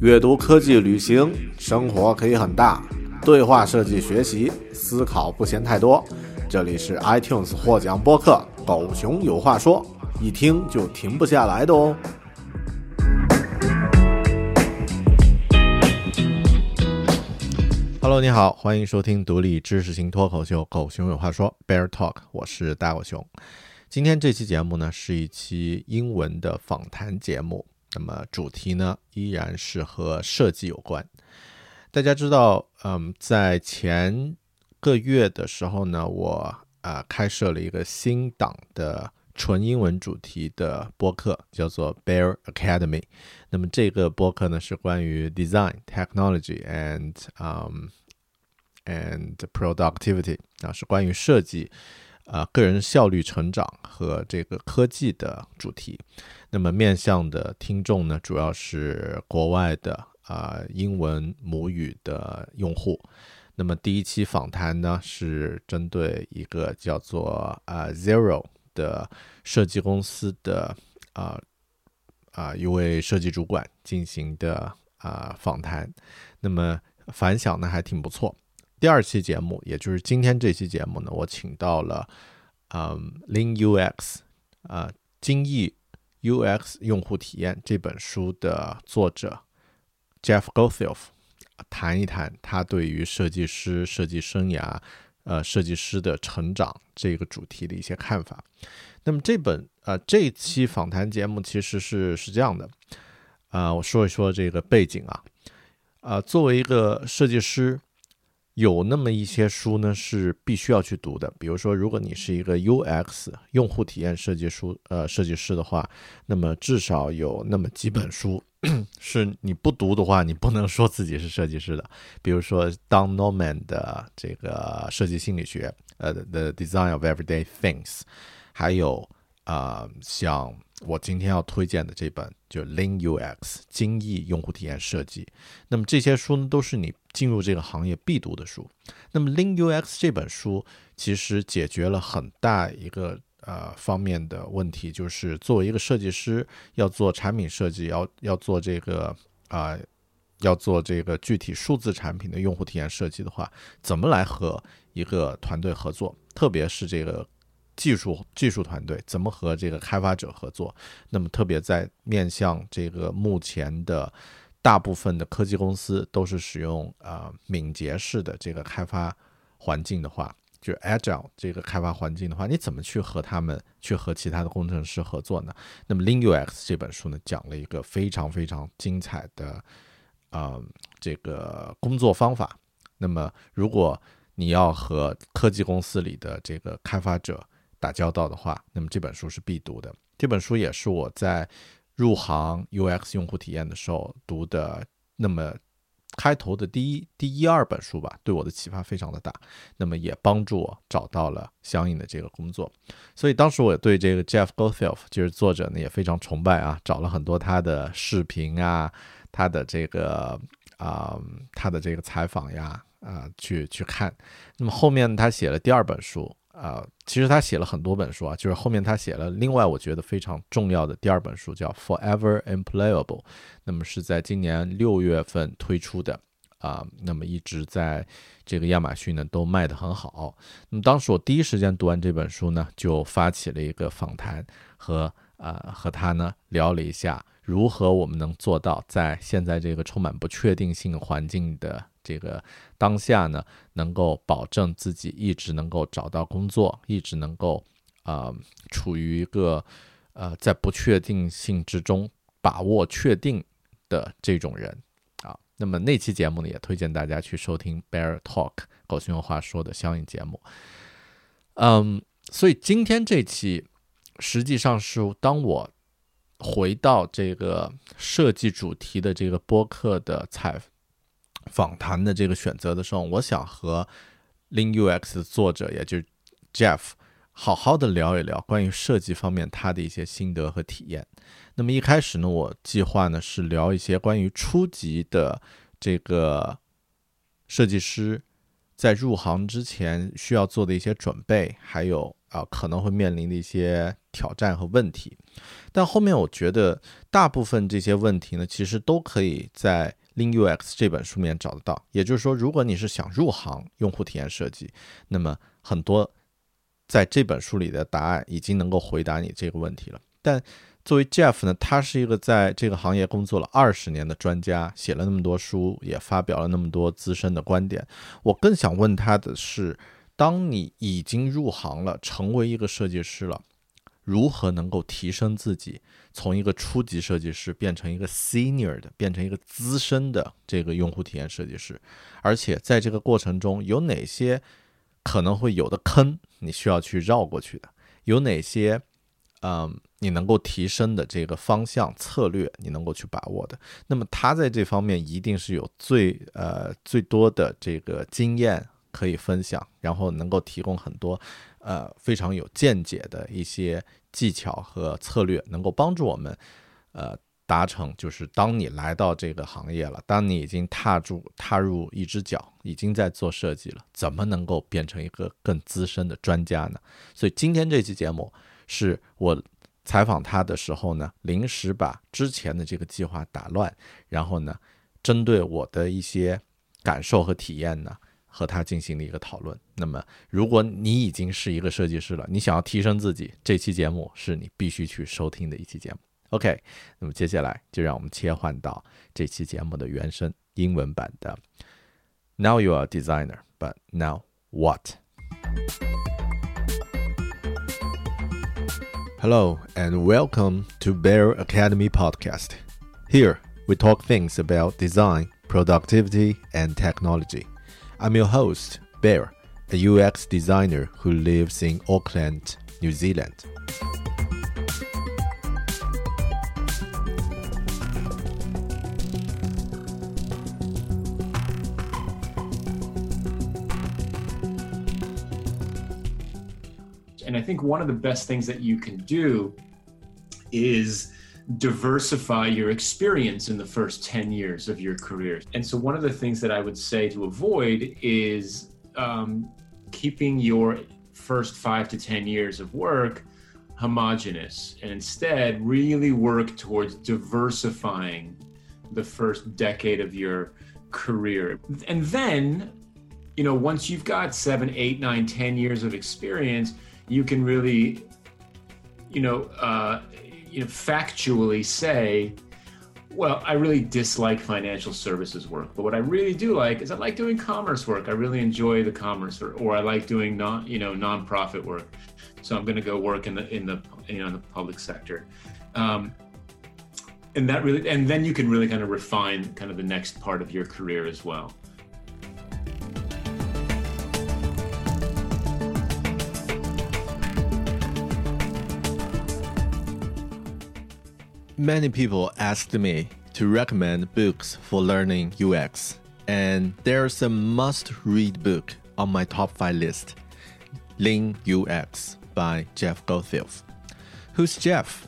阅读、科技、旅行，生活可以很大。对话设计学习，思考不嫌太多。这里是 iTunes 获奖播客《狗熊有话说》，一听就停不下来的哦。Hello，你好，欢迎收听独立知识型脱口秀《狗熊有话说》（Bear Talk），我是大狗熊。今天这期节目呢，是一期英文的访谈节目。那么主题呢，依然是和设计有关。大家知道，嗯，在前个月的时候呢，我啊开设了一个新档的纯英文主题的播客，叫做 Bear Academy。那么这个播客呢，是关于 design technology and um and productivity 啊，是关于设计。啊，个人效率成长和这个科技的主题，那么面向的听众呢，主要是国外的啊英文母语的用户。那么第一期访谈呢，是针对一个叫做啊 Zero 的设计公司的啊啊一位设计主管进行的啊访谈，那么反响呢还挺不错。第二期节目，也就是今天这期节目呢，我请到了，嗯 Lin UX 啊，金逸 UX 用户体验这本书的作者 Jeff Gothelf，谈一谈他对于设计师设计生涯，呃，设计师的成长这个主题的一些看法。那么这本，呃，这期访谈节目其实是是这样的，啊，我说一说这个背景啊，啊，作为一个设计师。有那么一些书呢是必须要去读的，比如说，如果你是一个 UX 用户体验设计书呃设计师的话，那么至少有那么几本书 是你不读的话，你不能说自己是设计师的。比如说 Don Norman 的这个设计心理学，呃，The Design of Everyday Things，还有啊，像我今天要推荐的这本就 Lean UX 精益用户体验设计，那么这些书呢都是你。进入这个行业必读的书，那么 Lean UX 这本书其实解决了很大一个呃方面的问题，就是作为一个设计师要做产品设计，要要做这个啊，要做这个具体数字产品的用户体验设计的话，怎么来和一个团队合作，特别是这个技术技术团队怎么和这个开发者合作，那么特别在面向这个目前的。大部分的科技公司都是使用啊敏捷式的这个开发环境的话，就 Agile 这个开发环境的话，你怎么去和他们去和其他的工程师合作呢？那么 Lean UX 这本书呢，讲了一个非常非常精彩的啊这个工作方法。那么如果你要和科技公司里的这个开发者打交道的话，那么这本书是必读的。这本书也是我在。入行 UX 用户体验的时候读的，那么开头的第一第一二本书吧，对我的启发非常的大，那么也帮助我找到了相应的这个工作。所以当时我对这个 Jeff Gothelf 就是作者呢也非常崇拜啊，找了很多他的视频啊，他的这个啊他的这个采访呀啊去去看。那么后面他写了第二本书。啊，其实他写了很多本书啊，就是后面他写了另外我觉得非常重要的第二本书，叫《Forever Employable》，那么是在今年六月份推出的啊，那么一直在这个亚马逊呢都卖得很好。那么当时我第一时间读完这本书呢，就发起了一个访谈，和啊和他呢聊了一下，如何我们能做到在现在这个充满不确定性环境的。这个当下呢，能够保证自己一直能够找到工作，一直能够啊处于一个呃在不确定性之中把握确定的这种人啊。那么那期节目呢，也推荐大家去收听 Bear Talk 狗熊话说的相应节目。嗯，所以今天这期实际上是当我回到这个设计主题的这个播客的采访谈的这个选择的时候，我想和 Lin UX 的作者，也就是 Jeff，好好的聊一聊关于设计方面他的一些心得和体验。那么一开始呢，我计划呢是聊一些关于初级的这个设计师在入行之前需要做的一些准备，还有啊可能会面临的一些挑战和问题。但后面我觉得大部分这些问题呢，其实都可以在 Lean UX 这本书里面找得到。也就是说，如果你是想入行用户体验设计，那么很多在这本书里的答案已经能够回答你这个问题了。但作为 Jeff 呢，他是一个在这个行业工作了二十年的专家，写了那么多书，也发表了那么多资深的观点。我更想问他的是，当你已经入行了，成为一个设计师了。如何能够提升自己，从一个初级设计师变成一个 senior 的，变成一个资深的这个用户体验设计师？而且在这个过程中，有哪些可能会有的坑，你需要去绕过去的？有哪些，嗯，你能够提升的这个方向策略，你能够去把握的？那么他在这方面一定是有最呃最多的这个经验可以分享，然后能够提供很多呃非常有见解的一些。技巧和策略能够帮助我们，呃，达成就是当你来到这个行业了，当你已经踏住踏入一只脚，已经在做设计了，怎么能够变成一个更资深的专家呢？所以今天这期节目是我采访他的时候呢，临时把之前的这个计划打乱，然后呢，针对我的一些感受和体验呢。和他进行了一个讨论。那么，如果你已经是一个设计师了，你想要提升自己，这期节目是你必须去收听的一期节目。OK，那么接下来就让我们切换到这期节目的原声英文版的。Now you are a designer, but now what? Hello and welcome to Bear Academy podcast. Here we talk things about design, productivity, and technology. I'm your host, Bear, a UX designer who lives in Auckland, New Zealand. And I think one of the best things that you can do is diversify your experience in the first 10 years of your career. And so, one of the things that I would say to avoid is um, keeping your first five to 10 years of work homogenous and instead really work towards diversifying the first decade of your career. And then, you know, once you've got seven, eight, nine, ten years of experience, you can really, you know, uh, you know, factually say, well, I really dislike financial services work, but what I really do like is I like doing commerce work. I really enjoy the commerce, or, or I like doing non, you know, nonprofit work. So I'm going to go work in the in the you know in the public sector, um, and that really, and then you can really kind of refine kind of the next part of your career as well. Many people asked me to recommend books for learning UX, and there's a must read book on my top 5 list Lean UX by Jeff Gothelf. Who's Jeff?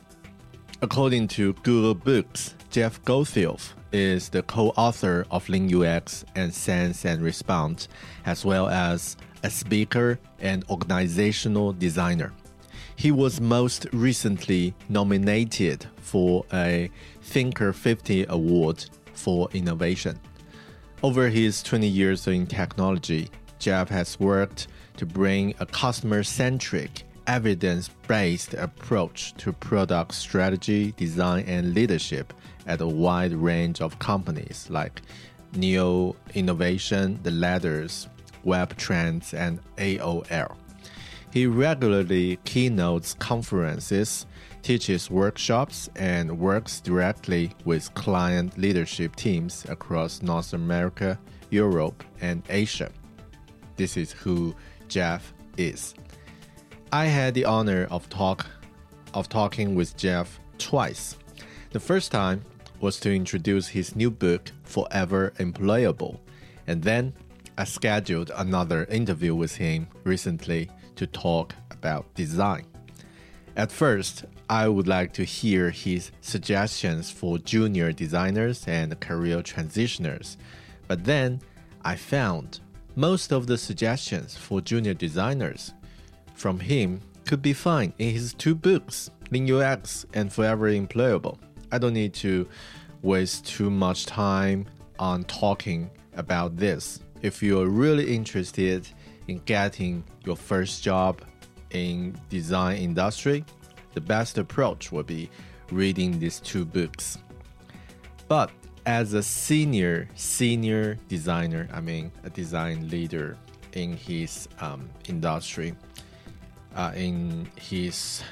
According to Google Books, Jeff Gothelf is the co author of Lean UX and Sense and Respond, as well as a speaker and organizational designer. He was most recently nominated for a Thinker 50 Award for innovation. Over his 20 years in technology, Jeff has worked to bring a customer centric, evidence based approach to product strategy, design, and leadership at a wide range of companies like Neo Innovation, The Ladders, Web Trends, and AOL. He regularly keynotes conferences, teaches workshops, and works directly with client leadership teams across North America, Europe, and Asia. This is who Jeff is. I had the honor of talk of talking with Jeff twice The first time was to introduce his new book, Forever Employable, and then I scheduled another interview with him recently to talk about design. At first, I would like to hear his suggestions for junior designers and career transitioners, but then I found most of the suggestions for junior designers from him could be found in his two books, Lean UX and Forever Employable. I don't need to waste too much time on talking about this. If you're really interested in getting your first job in design industry, the best approach would be reading these two books. But as a senior senior designer, I mean a design leader in his um, industry, uh, in his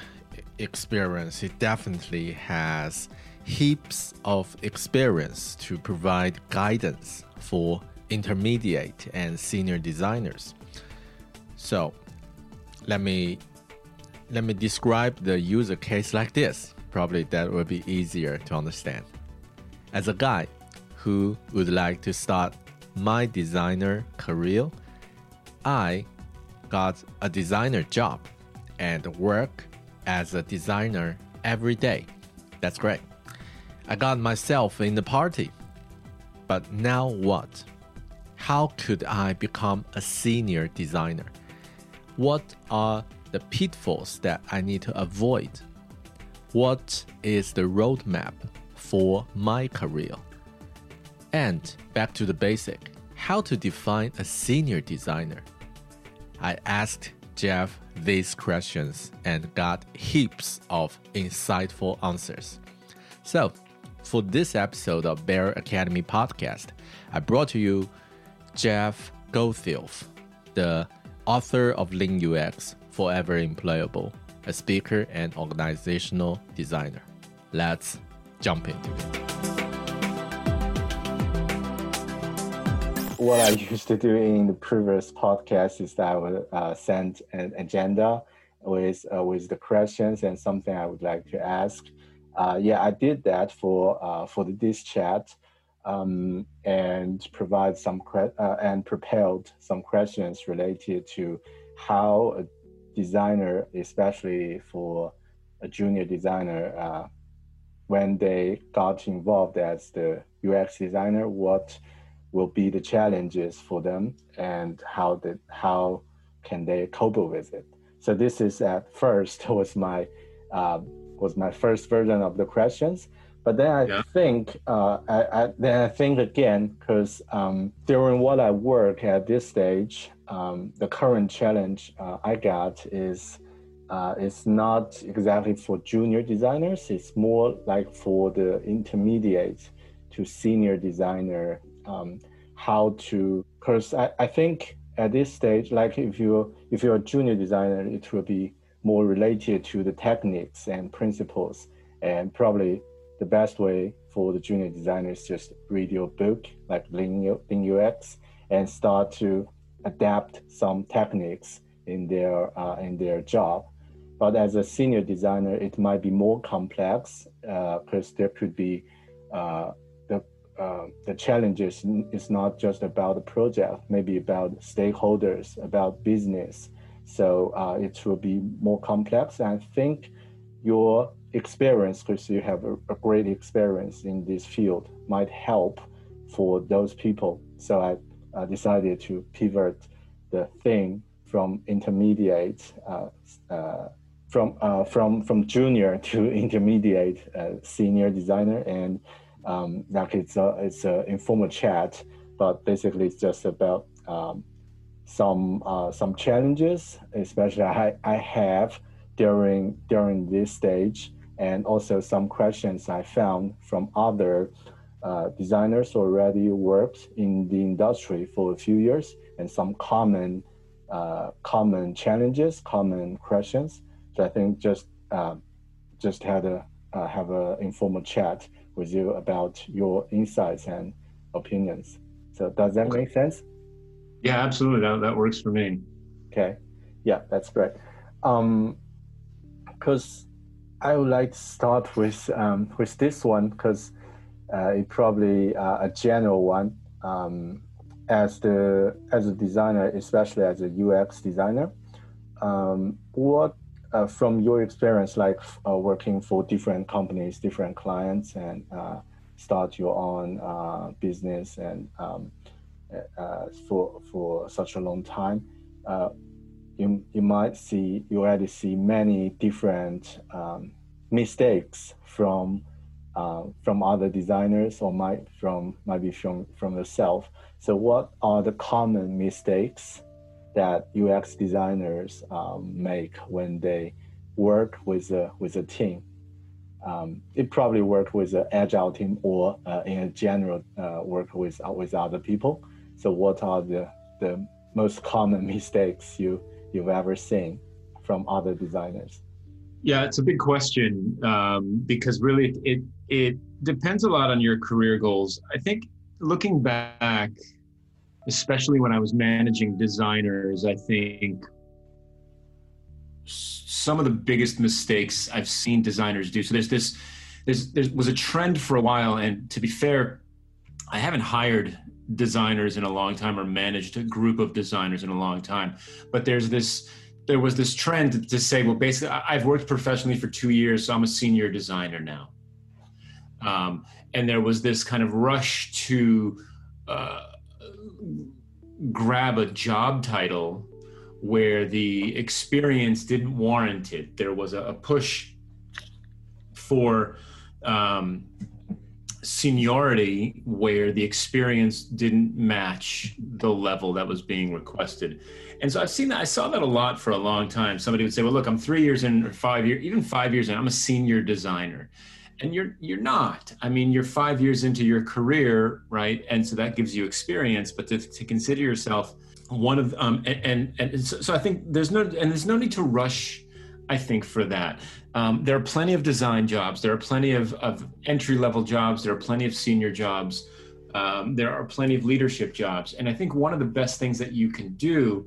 experience, he definitely has heaps of experience to provide guidance for intermediate and senior designers. So, let me let me describe the user case like this. Probably that will be easier to understand. As a guy who would like to start my designer career, I got a designer job and work as a designer every day. That's great. I got myself in the party. But now what? How could I become a senior designer? What are the pitfalls that I need to avoid? What is the roadmap for my career? And back to the basic how to define a senior designer. I asked Jeff these questions and got heaps of insightful answers. So, for this episode of Bear Academy podcast, I brought to you Jeff Gothelf, the author of Lean UX Forever Employable, a speaker and organizational designer. Let's jump into it. What I used to do in the previous podcast is that I would uh, send an agenda with uh, with the questions and something I would like to ask. Uh, yeah, I did that for uh, for this chat um, and provide some uh, and prepared some questions related to how a designer, especially for a junior designer, uh, when they got involved as the UX designer, what will be the challenges for them and how the how can they cope with it. So this is at first was my uh, was my first version of the questions. But then I yeah. think, uh, I, I, then I think again, because um, during what I work at this stage, um, the current challenge uh, I got is uh, it's not exactly for junior designers. It's more like for the intermediate to senior designer. Um, how to, because I, I think at this stage, like if you if you're a junior designer, it will be more related to the techniques and principles, and probably the best way for the junior designers just read your book like Lean, Lean UX and start to adapt some techniques in their uh, in their job. But as a senior designer, it might be more complex because uh, there could be uh, the uh, the challenges is not just about the project, maybe about stakeholders, about business. So uh, it will be more complex. I think your experience, because you have a, a great experience in this field, might help for those people. So I decided to pivot the thing from intermediate, uh, uh, from uh, from from junior to intermediate uh, senior designer, and um, like it's a it's an informal chat, but basically it's just about um, some uh, some challenges, especially I, I have during during this stage, and also some questions I found from other uh, designers already worked in the industry for a few years and some common uh, common challenges, common questions. So I think just uh, just had a uh, have an informal chat with you about your insights and opinions. So does that okay. make sense? Yeah, absolutely. That that works for me. Okay. Yeah, that's great. Um, because I would like to start with um, with this one because uh, it's probably uh, a general one. Um, as the as a designer, especially as a UX designer, um, what uh, from your experience, like uh, working for different companies, different clients, and uh, start your own uh, business and um, for for such a long time, you you might see you already see many different um, mistakes from uh, from other designers or might from maybe from from yourself. So what are the common mistakes that UX designers um, make when they work with a with a team? Um, it probably work with an agile team or uh, in general uh, work with with other people. So what are the the most common mistakes you you've ever seen from other designers? Yeah, it's a big question um, because really it it depends a lot on your career goals. I think looking back, especially when I was managing designers, I think some of the biggest mistakes I've seen designers do. So there's this, there's there was a trend for a while, and to be fair, I haven't hired designers in a long time or managed a group of designers in a long time, but there's this there was this trend to say, well, basically, I've worked professionally for two years, so I'm a senior designer now. Um, and there was this kind of rush to uh, grab a job title where the experience didn't warrant it. There was a, a push for um, seniority where the experience didn't match the level that was being requested. And so I've seen that. I saw that a lot for a long time. Somebody would say, "Well, look, I'm three years in, or five years, even five years in. I'm a senior designer." and you're you're not i mean you're five years into your career right and so that gives you experience but to, to consider yourself one of um and and, and so, so, i think there's no and there's no need to rush i think for that. Um, there are plenty of design jobs. There are plenty of, of entry level jobs. There are plenty of senior jobs. Um, there are plenty of leadership jobs. And i think one of the best things that you can do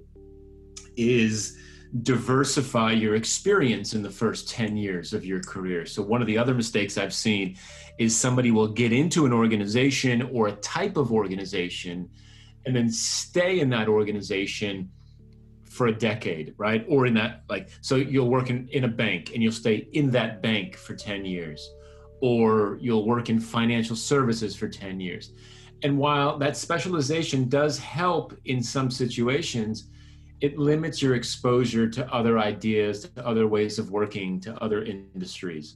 is diversify your experience in the first 10 years of your career. So, one of the other mistakes I've seen is somebody will get into an organization or a type of organization and then stay in that organization for a decade, right? Or in that, like, so you'll work in, in a bank and you'll stay in that bank for 10 years, or you'll work in financial services for 10 years. And while that specialization does help in some situations, it limits your exposure to other ideas, to other ways of working, to other industries.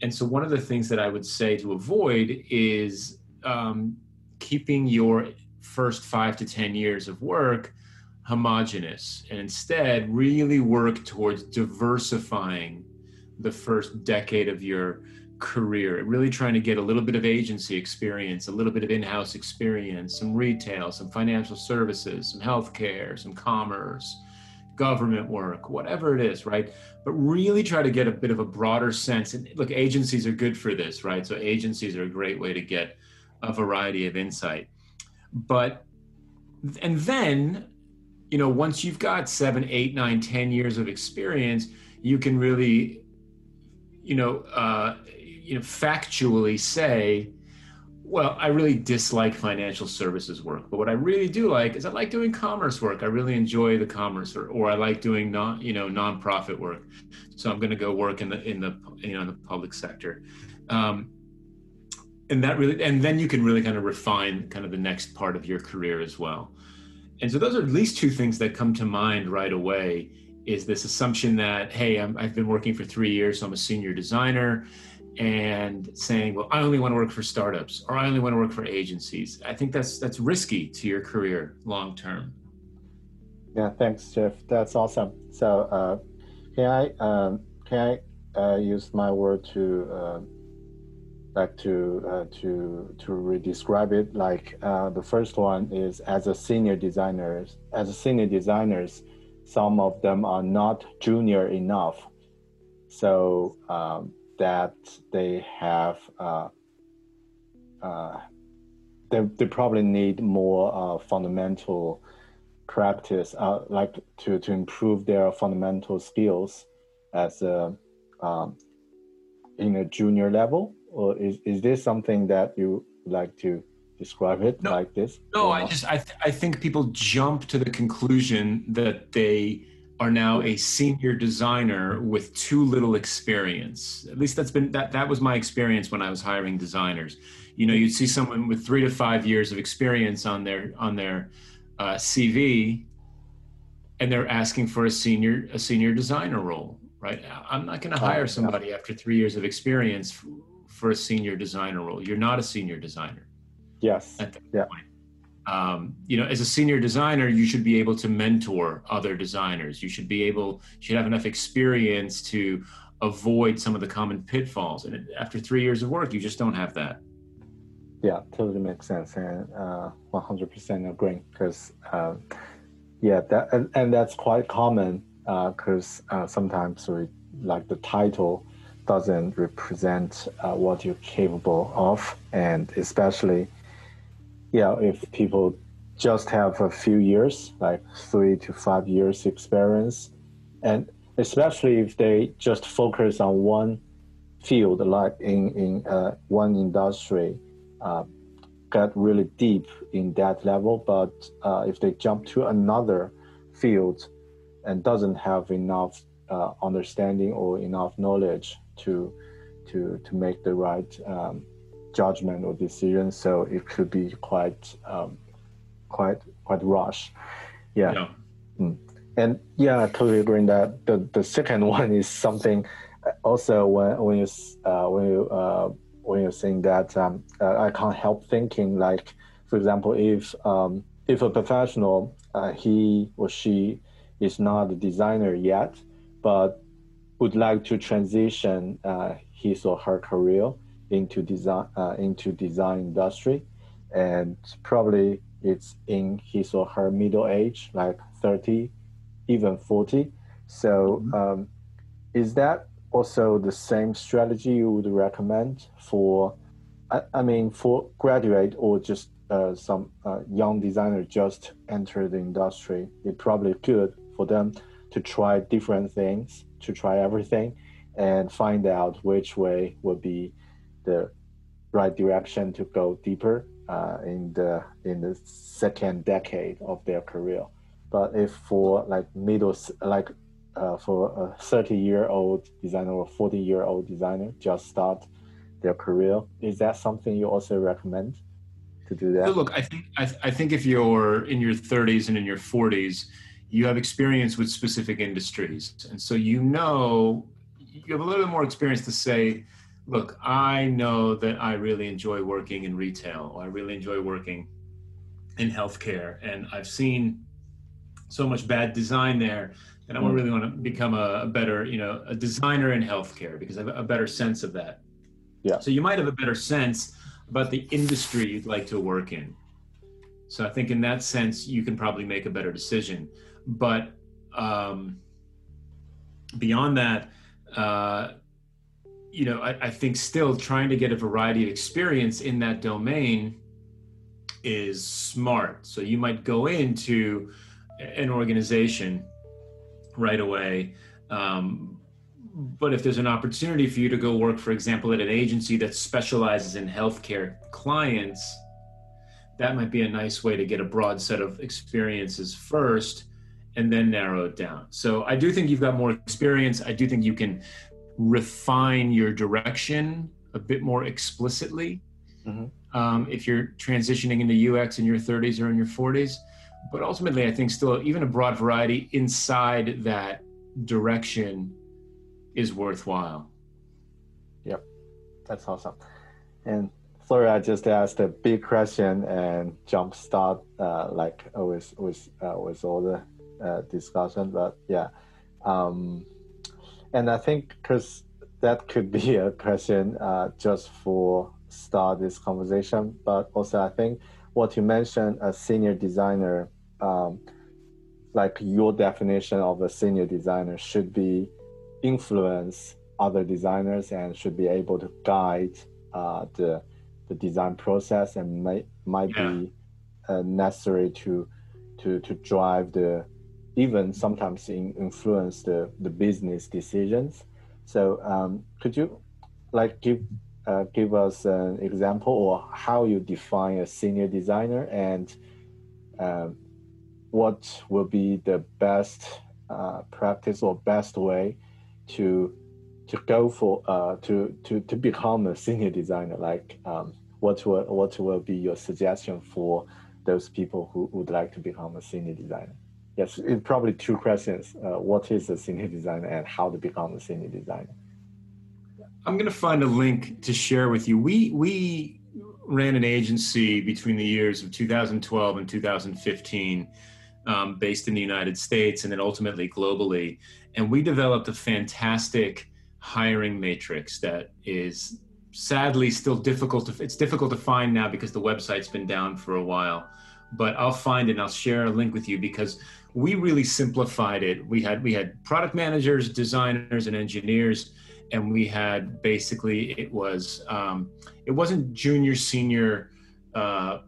And so, one of the things that I would say to avoid is um, keeping your first five to 10 years of work homogenous and instead really work towards diversifying the first decade of your career, really trying to get a little bit of agency experience, a little bit of in house experience, some retail, some financial services, some healthcare, some commerce, government work, whatever it is, right? But really try to get a bit of a broader sense. And look, agencies are good for this, right? So agencies are a great way to get a variety of insight. But, and then, you know, once you've got seven, eight, nine, ten years of experience, you can really, you know, uh, you know factually say well i really dislike financial services work but what i really do like is i like doing commerce work. I really enjoy the commerce or, or i like doing non you know nonprofit work. So i'm going to go work in the in the you know in the public sector. Um, and that really and then you can really kind of refine kind of the next part of your career as well and so those are at least two things that come to mind right away is this assumption that hey i have been working for three years so i'm a senior designer and saying, "Well, I only want to work for startups or I only want to work for agencies." I think that's that's risky to your career long term. Yeah, thanks, Jeff. That's awesome. So, uh, can I um, can I uh, use my word to uh, like to uh, to to re-describe it? Like uh, the first one is as a senior designers, as a senior designers, some of them are not junior enough. So um, that they have uh, uh, they, they probably need more uh, fundamental practice uh, like to, to improve their fundamental skills as a um, in a junior level, or is is this something that you like to describe it no, like this? No, I just I th- I think people jump to the conclusion that they are now a senior designer with too little experience. At least that's been that that was my experience when I was hiring designers. You know, you'd see someone with three to five years of experience on their on their uh, CV, and they're asking for a senior a senior designer role. Right? I'm not going to hire somebody after three years of experience for, a senior designer role. You're not a senior designer. Yes. yeah. Point um, you know, as a senior designer, you should be able to mentor other designers. You should be able, you should have enough experience to avoid some of the common pitfalls. And after three years of work, you just don't have that. Yeah, totally makes sense, and uh, 100% agree. Because uh, yeah, that and, and, that's quite common. Because uh, uh, sometimes we like the title doesn't represent uh, what you're capable of, and especially yeah, if people just have a few years, like three to five years experience, and especially if they just focus on one field, like in in uh, one industry, uh, get really deep in that level. But uh, if they jump to another field and doesn't have enough uh, understanding or enough knowledge to to to make the right um, judgment or decision. So it could be quite um, quite quite rush. Yeah. yeah. Mm. And yeah, I totally agree that the, the second one is something also when when you uh, when you uh, when you're saying that um, uh, I can't help thinking like for example if um, if a professional uh, he or she is not a designer yet but would like to transition uh, his or her career into design uh, into design industry, and probably it's in his or her middle age, like thirty, even forty. So, mm-hmm. um, is that also the same strategy you would recommend for? I, I mean, for graduate or just uh, some uh, young designer just enter the industry, it's probably good for them to try different things, to try everything, and find out which way would be the right direction to go deeper uh, in the in the second decade of their career. But if for like middle like uh, for a 30 year old designer or 40 year old designer just start their career, is that something you also recommend to do that? look, I think I, I think if you're in your 30s and in your 40s, you have experience with specific industries, and so you know you have a little bit more experience to say look, I know that I really enjoy working in retail. Or I really enjoy working in healthcare, and I've seen so much bad design there that I mm. really want to become a, a, better, you know, a designer in healthcare because I have a better sense of that. Yeah. So you might have a better sense about the industry you'd like to work in. So I think in that sense, you can probably make a better decision. But um, beyond that, uh, you know, I, I, think still trying to get a variety of experience in that domain is smart. So you might go into an organization right away. Um, but if there's an opportunity for you to go work, for example, at an agency that specializes in healthcare clients, that might be a nice way to get a broad set of experiences first and then narrow it down. So I do think you've got more experience. I do think you can refine your direction a bit more explicitly mm-hmm. um, if you're transitioning into UX in your 30s or in your 40s. But ultimately, I think still even a broad variety inside that direction is worthwhile. Yep, that's awesome. And sorry, I just asked a big question and jump start uh, like with with uh, with all the uh, discussion, but yeah. Um, and I think because that could be a question uh, just for start this conversation, but also I think what you mentioned, a senior designer, um, like your definition of a senior designer should be influence other designers and should be able to guide uh, the the design process and may, might yeah. be uh, necessary to to to drive the even sometimes in, influence the, the business decisions. So um, could you like give uh, give us an example or how you define a senior designer and um, what will be the best uh, practice or best way to to go for uh, to to to become a senior designer like um, what will what will be your suggestion for those people who would like to become a senior designer yes it's probably two questions uh, what is a senior designer and how to become a senior designer I'm going to find a link to share with you. We we ran an agency between the years of 2012 and 2015, um, based in the United States and then ultimately globally. And we developed a fantastic hiring matrix that is sadly still difficult to it's difficult to find now because the website's been down for a while but I'll find and I'll share a link with you because we really simplified it. We had we had product managers, designers, and engineers and we had basically it was um, it wasn't junior senior uh,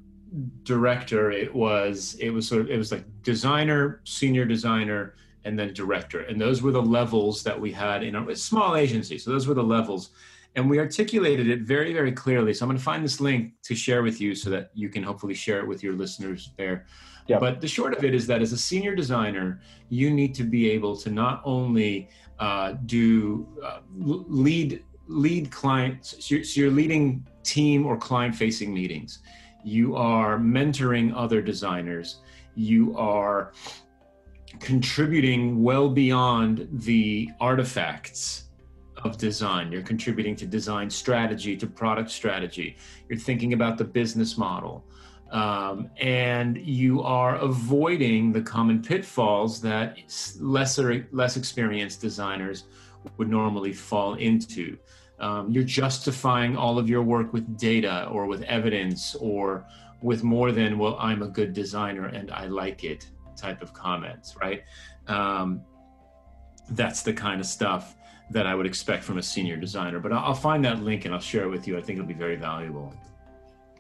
director. It was it was sort of it was like designer senior designer and then director. And those were the levels that we had in a small agency. So those were the levels. And we articulated it very very clearly. So i'm going to find this link to share with you so that you can hopefully share it with your listeners there yeah. but the short of it is that as a senior designer you need to be able to not only uh, do uh, lead lead clients. So you're, so you're leading team or client facing meetings. You are mentoring other designers. You are contributing well beyond the artifacts of design. You're contributing to design strategy, to product strategy. You're thinking about the business model um, and you are avoiding the common pitfalls that lesser less experienced designers would normally fall into. Um, you're justifying all of your work with data or with evidence or with more than well i'm a good designer and i like it type of comments right? Um, that's the kind of stuff that i would expect from a senior designer but i'll find that link and i'll share it with you. I think it'll be very valuable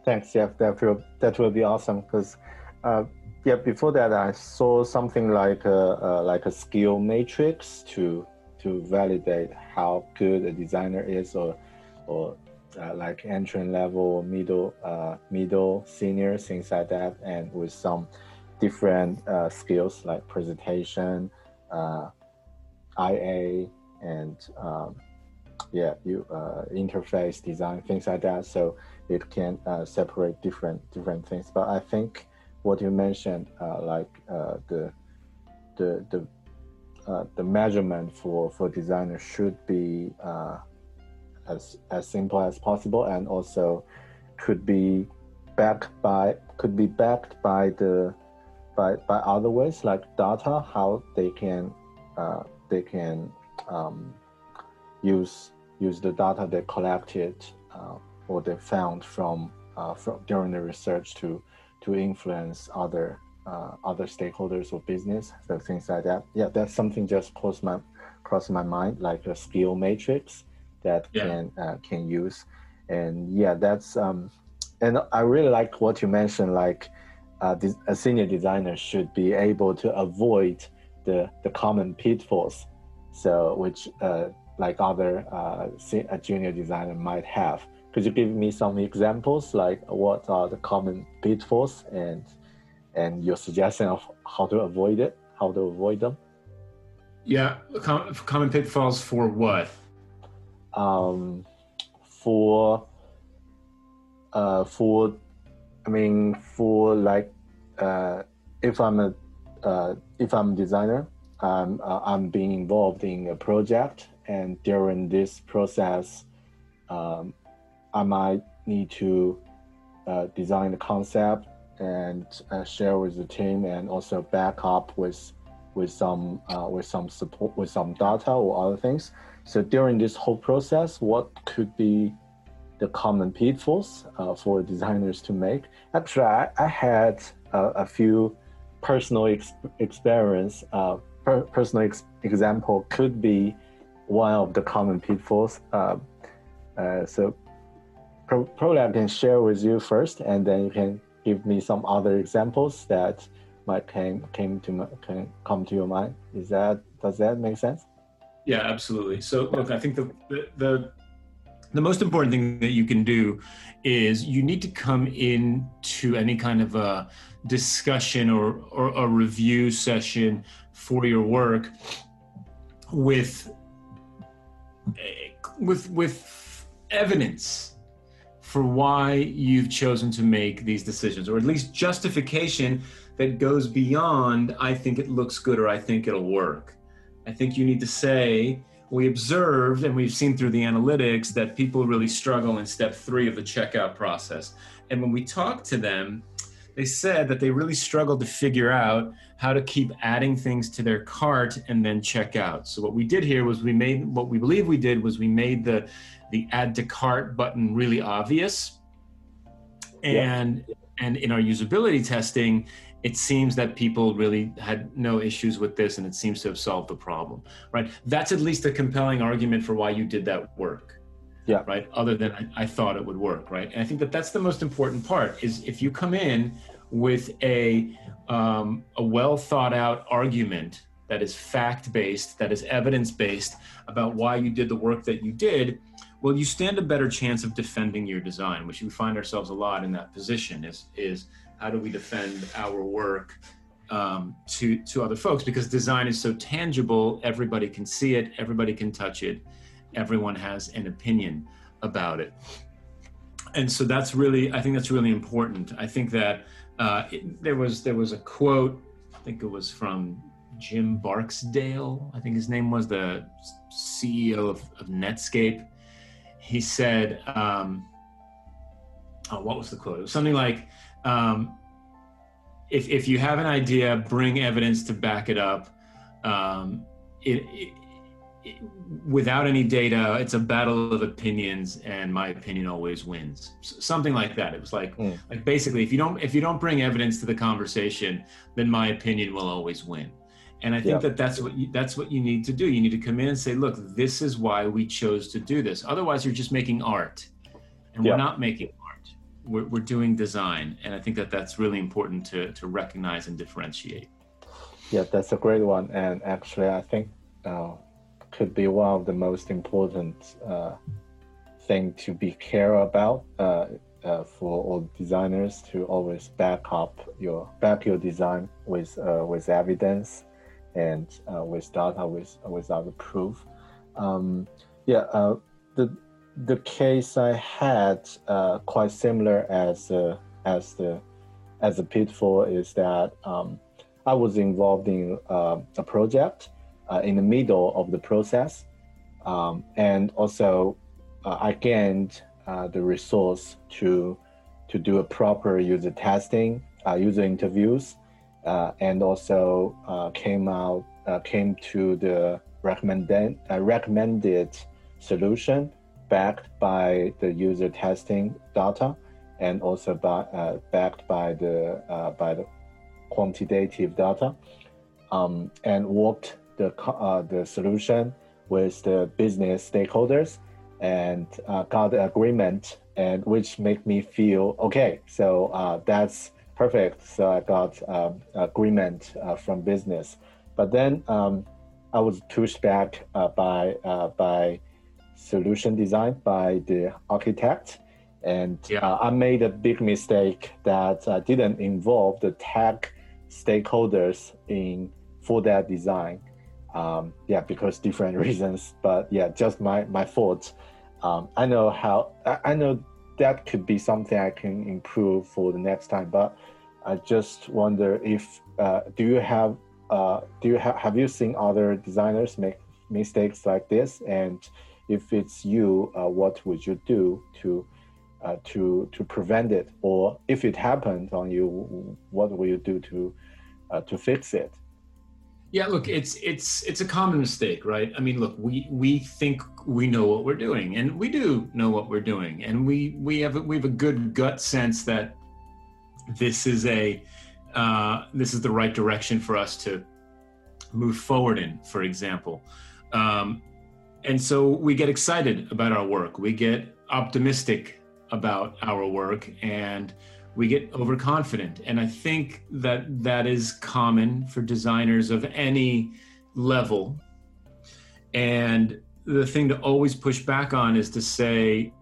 Thanks, Jeff. That will that will be awesome because, uh, yeah, before that I saw something like a, uh, like a skill matrix to to validate how good a designer is, or or uh, like entry level, middle, uh, middle, senior, things like that, and with some different uh, skills like presentation, uh, IA, and um, yeah, you interface design, things like that. So it can uh, separate different different things. But I think what you mentioned, uh, like uh, the the the uh, the measurement for for designers should be uh, as as simple as possible, and also could be backed by could be backed by the by by other ways like data, how they can uh, they can um, use use the data they collected or they found from uh, from during the research to to influence other uh, other stakeholders or business, so things like that. Yeah, that's something just crossed my crossed my mind, like a skill matrix that yeah. can uh, can use, and yeah, that's um, and I really like what you mentioned, like uh, a senior designer should be able to avoid the the common pitfalls, so which uh, like other uh, a junior designer might have could you give me some examples, like what are the common pitfalls and and your suggestion of how to avoid it, how to avoid them? Yeah, common pitfalls for what? Um, for uh, for I mean for like uh, if I'm a uh, if I'm a designer, I'm uh, I'm being involved in a project, and during this process, um, I might need to uh, design the concept and uh, share with the team, and also back up with with some uh, with some support with some data or other things. So during this whole process, what could be the common pitfalls uh, for designers to make? Actually, I, I had a few personal ex- experience. Uh, per- personal ex- example could be one of the common pitfalls. Uh, so probably I can share with you first, and then you can give me some other examples that might came came to can come to your mind. Is that does that make sense? Yeah, absolutely. So look, I think the the, the the most important thing that you can do is you need to come into any kind of a discussion or, or a review session for your work with eh, with with evidence for why you've chosen to make these decisions or at least justification that goes beyond i think it looks good or i think it'll work i think you need to say we observed and we've seen through the analytics that people really struggle in step three of the checkout process. And when we talk to them, they said that they really struggled to figure out how to keep adding things to their cart and then check out. So what we did here was we made what we believe we did was we made the the add to cart button really obvious. And yeah. and in our usability testing, it seems that people really had no issues with this and it seems to have solved the problem right that's at least a compelling argument for why you did that work yeah. right? Other than I, I, thought it would work right? And i think that that's the most important part is if you come in with a um, a well thought out argument that is fact based that is evidence based about why you did the work that you did well you stand a better chance of defending your design which we find ourselves a lot in that position is is how do we defend our work um, to to other folks? Because design is so tangible everybody can see it everybody can touch it everyone has an opinion about it. And so that's really i think that's really important. I think that uh, it, there was there was a quote i think it was from jim barksdale i think his name was the ceo of, of netscape. He said um, oh, what was the quote? It was something like um, if if you have an idea, bring evidence to back it up. Um, it, without any data, it's a battle of opinions, and my opinion always wins. something like that. It was like mm. like basically, if you don't if you don't bring evidence to the conversation, then my opinion will always win. And I think yeah. that that's what you, that's what you need to do. You need to come in and say, look, this is why we chose to do this. Otherwise, you're just making art, and yeah. we're not making art. we're, we're doing design and i think that that's really important to, to recognize and differentiate yeah that's a great one and actually i think uh, could be one of the most important uh, thing to be care about uh, uh, for all designers to always back up your back your design with uh, with evidence and uh, with data with without proof. Um, yeah uh, the the case I had quite similar as as the as a pitfall is that um, I was involved in a project uh, in the middle of the process, um, and also uh, I gained uh, the resource to to do a proper user testing, user interviews, and also came out came to the recommended recommended solution backed by the user testing data and also by, uh, backed by the uh, by the quantitative data, um, and worked the uh, the solution with the business stakeholders and uh, got the agreement, and which make me feel okay. So uh, that's perfect. So I got um, agreement uh, from business, but then um, I was pushed back by by solution design by the architect. And yeah. uh, I made a big mistake that uh, didn't involve the tech stakeholders in for that design. Um, yeah, because different reasons. But yeah, just my my fault. Um, I know how I, I know that could be something I can improve for the next time. But I just wonder if uh, do you have uh, do you have have you seen other designers make mistakes like this and if it's you, uh, what would you do to uh, to to prevent it, or if it happens on you, what will you do to uh, to fix it? Yeah, look, it's it's it's a common mistake, right? I mean, look, we we think we know what we're doing, and we do know what we're doing, and we we have a, we have a good gut sense that this is a uh, this is the right direction for us to move forward in. For example, um, and so we get excited about our work. We get optimistic about our work and we get overconfident. And I think that that is common for designers of any level. And the thing to always push back on is to say,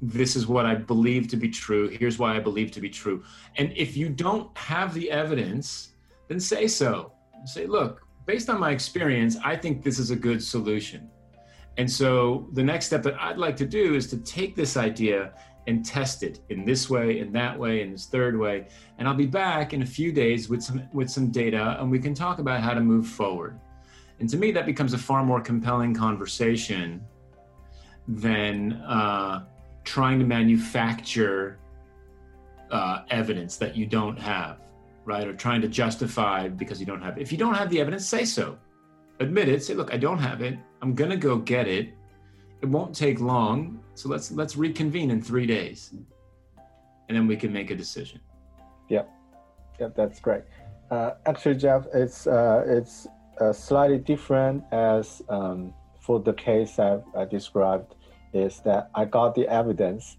this is what I believe to be true. Here's why I believe to be true. And if you don't have the evidence, then say so. Say, look, based on my experience, I think this is a good solution. And so the next step that I'd like to do is to take this idea and test it in this way, in that way, in this third way. And I'll be back in a few days with some with some data and we can talk about how to move forward. And to me, that becomes a far more compelling conversation than uh, trying to manufacture uh, evidence that you don't have, right? Or trying to justify because you don't have it. If you don't have the evidence, say so. Admit it. Say, look, I don't have it. I'm gonna go get it. It won't take long. So let's let's reconvene in three days, and then we can make a decision. Yeah, yeah, that's great. Uh, actually, Jeff, it's uh, it's uh, slightly different as um, for the case I, I, described is that I got the evidence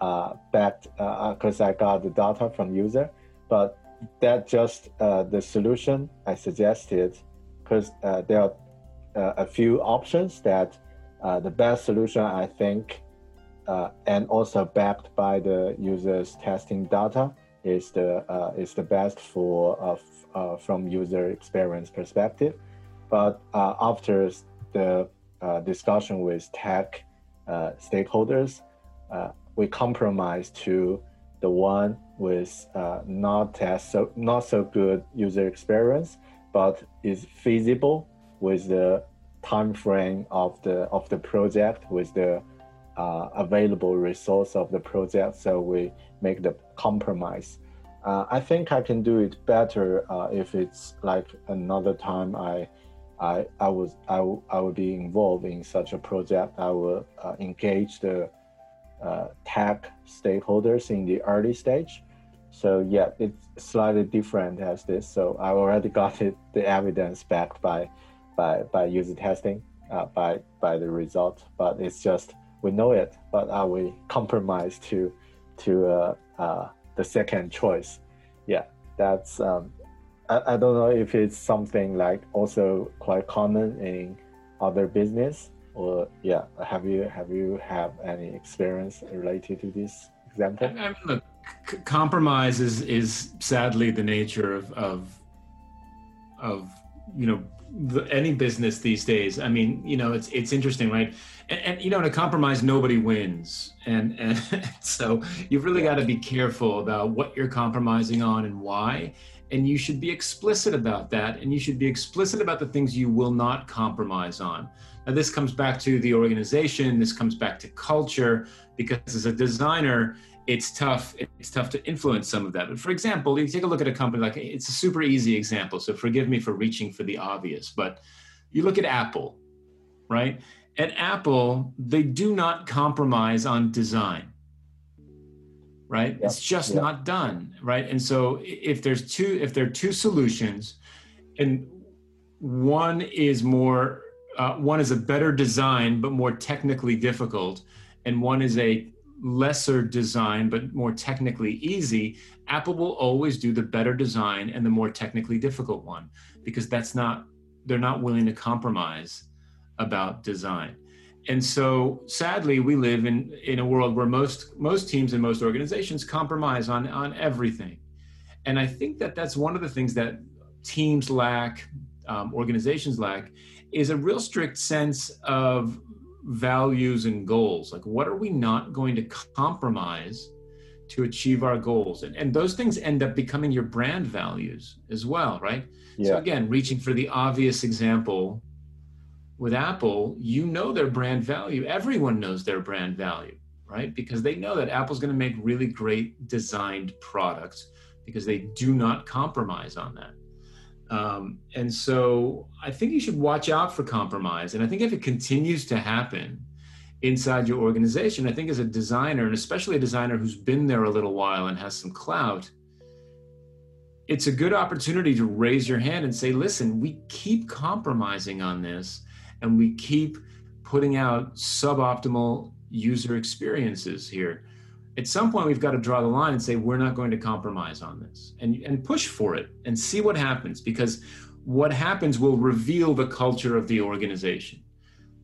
uh, back because uh, I got the data from user, but that just uh, the solution I suggested because uh, there are uh, a few options that the best solution I think and also backed by the user's testing data is the is the best for uh, from user experience perspective. But uh, after the uh, discussion with tech uh, stakeholders, uh, we compromise to the one with uh, not as so not so good user experience, but is feasible with the time frame of the of the project with the available resource of the project. So we make the compromise uh, I think I can do it better uh, if it's like another time I, I, I was I, I would be involved in such a project. I will uh, engage the uh, tech stakeholders in the early stage. So yeah, it's slightly different as this. So I already got it, the evidence backed by, by by user testing, uh, by by the result. But it's just we know it, but are we compromised to to uh, the second choice. Yeah, that's um, I, I don't know if it's something like also quite common in other business or yeah. Have you have you have any experience related to this example? I mean, look, c- compromise is is sadly the nature of of of you know the, any business these days. I mean, you know, it's it's interesting, right? And, and you know, in a compromise, nobody wins, and and so you've really got to be careful about what you're compromising on and why. And you should be explicit about that, and you should be explicit about the things you will not compromise on. Now, this comes back to the organization. This comes back to culture, because as a designer, it's tough it's tough to influence some of that but for example you take a look at a company like it's a super easy example so forgive me for reaching for the obvious but you look at apple right at apple they do not compromise on design right yeah. it's just yeah. not done right and so if there's two if there are two solutions and one is more uh, one is a better design but more technically difficult and one is a lesser design but more technically easy, Apple will always do the better design and the more technically difficult one because that's not they're not willing to compromise about design. And so sadly we live in in a world where most most teams and most organizations compromise on on everything. And I think that that's one of the things that teams lack, um, organizations lack, is a real strict sense of values and goals? Like what are we not going to compromise to achieve our goals? And, and those things end up becoming your brand values as well right? Yeah. so again reaching for the obvious example with apple you know their brand value. Everyone knows their brand value right? Because they know that apple's going to make really great designed products because they do not compromise on that um, and so I think you should watch out for compromise. And I think if it continues to happen inside your organization, I think as a designer, and especially a designer who's been there a little while and has some clout, it's a good opportunity to raise your hand and say, listen, we keep compromising on this and we keep putting out suboptimal user experiences here at some point we've got to draw the line and say we're not going to compromise on this and and push for it and see what happens because what happens will reveal the culture of the organization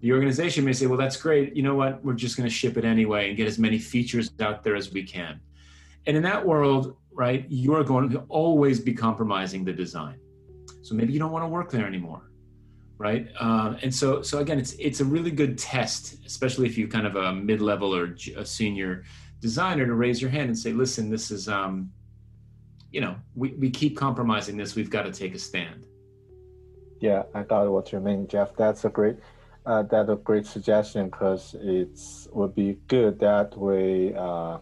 The organization may say, well, that's great. You know what? We're just going to ship it anyway and get as many features out there as we can. And in that world, right, you're going to always be compromising the design. So maybe you don't want to work there anymore, right? Uh, and so, so again, it's it's a really good test, especially if you kind of a mid-level or a senior designer, to raise your hand and say, listen, this is, um, you know, we, we keep compromising this. We've got to take a stand. Yeah, I got what you mean, Jeff. That's a great, uh, that's a great suggestion because it's would be good that we uh,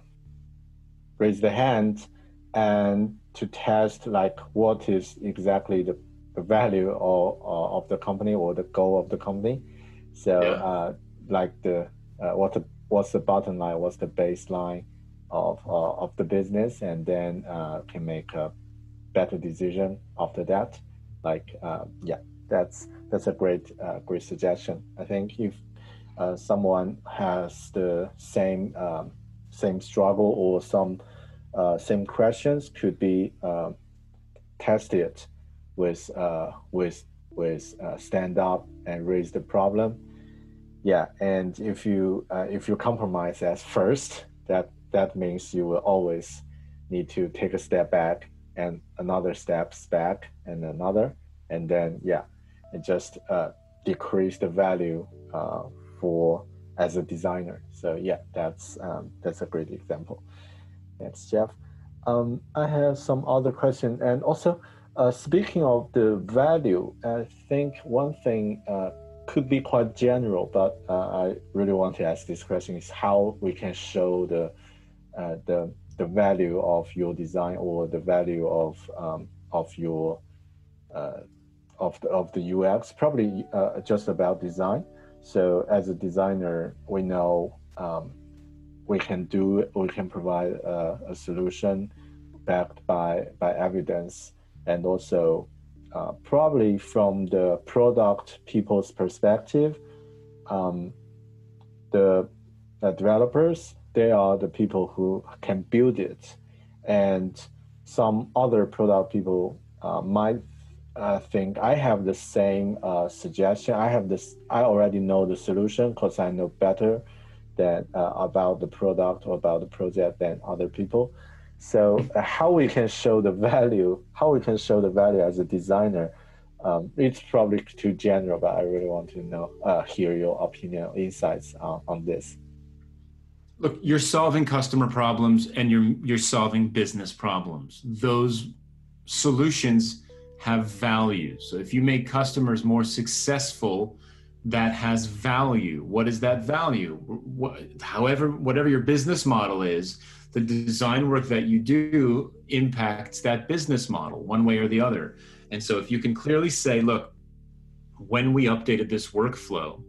raise the hand and to test like what is exactly the, the value of, of the company or the goal of the company. So yeah. uh, like the uh, what the, what's the bottom line, what's the baseline of uh, of the business, and then uh, can make a better decision after that. Like uh, yeah, that's that's a great uh, great suggestion. I think if someone has the same um, same struggle or some uh, same questions could be uh, tested with uh, with with uh, stand up and raise the problem. Yeah, and if you uh, if you compromise at first, that that means you will always need to take a step back and another steps back and another, and then yeah, it just uh, decrease the value for as a designer. So yeah, that's um, that's a great example. Thanks, Jeff. Um, I have some other question, and also uh, speaking of the value, I think one thing uh, could be quite general, but uh, I really want to ask this question: is how we can show the uh, the the value of your design or the value of um, of your uh, of the, of the UX. Probably uh, just about design. So as a designer, we know. Um, we can do we can provide a, a solution backed by by evidence and also uh, probably from the product people's perspective um, the uh, developers they are the people who can build it and some other product people uh, might uh, think I have the same uh, suggestion. I have this. I already know the solution because I know better that uh, about the product or about the project than other people. So uh, how we can show the value, how we can show the value as a designer, um, it's probably too general, but I really want to know, uh, hear your opinion, insights on, on this. Look, you're solving customer problems and you're you're solving business problems. Those solutions have value. So if you make customers more successful that has value. What is that value? What, however, whatever your business model is, the design work that you do impacts that business model one way or the other. And so, if you can clearly say, look, when we updated this workflow,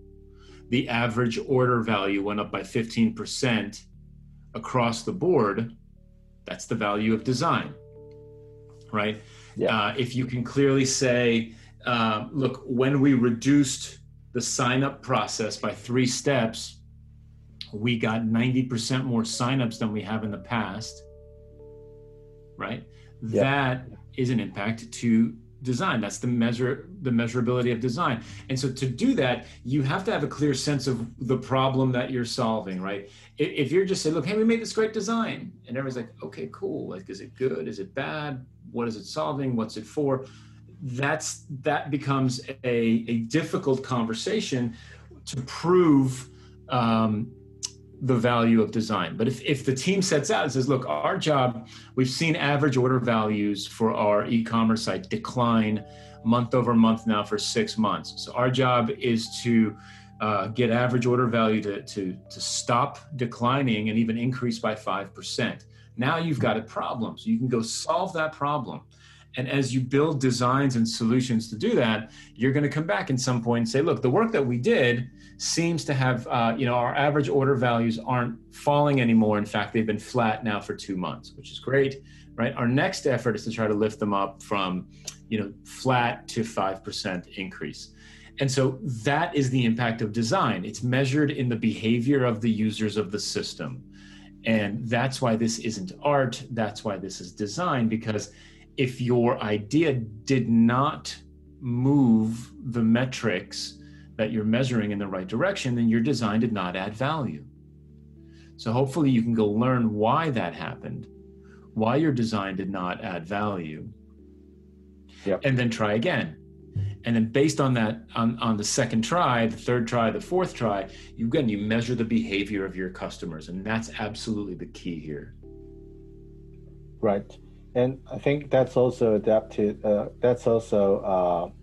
the average order value went up by 15% across the board, that's the value of design, right? Yeah. Uh, if you can clearly say, uh, look, when we reduced the sign up process by three steps, we got 90% more signups than we have in the past. Right? Yeah. That is an impact to design. That's the measure the measurability of design. And so to do that, you have to have a clear sense of the problem that you're solving, right? If you're just saying, look, hey, we made this great design, and everyone's like, okay, cool. Like, is it good? Is it bad? What is it solving? What's it for? that's that becomes a, a difficult conversation to prove um, the value of design. But if, if the team sets out and says, look, our job, we've seen average order values for our e-commerce site decline month over month now for six months. So our job is to uh, get average order value to, to, to stop declining and even increase by 5%. Now you've got a problem. So you can go solve that problem. And as you build designs and solutions to do that, you're going to come back at some point and say, look, the work that we did seems to have, uh, you know, our average order values aren't falling anymore. In fact, they've been flat now for two months, which is great, right? Our next effort is to try to lift them up from, you know, flat to 5% increase. And so that is the impact of design. It's measured in the behavior of the users of the system. And that's why this isn't art. That's why this is design, because if your idea did not move the metrics that you're measuring in the right direction, then your design did not add value. So hopefully you can go learn why that happened, why your design did not add value, yep. and then try again. And then based on that, on, on the second try, the third try, the fourth try, you again you measure the behavior of your customers, and that's absolutely the key here. Right, and I think that's also adapted. Uh, that's also uh,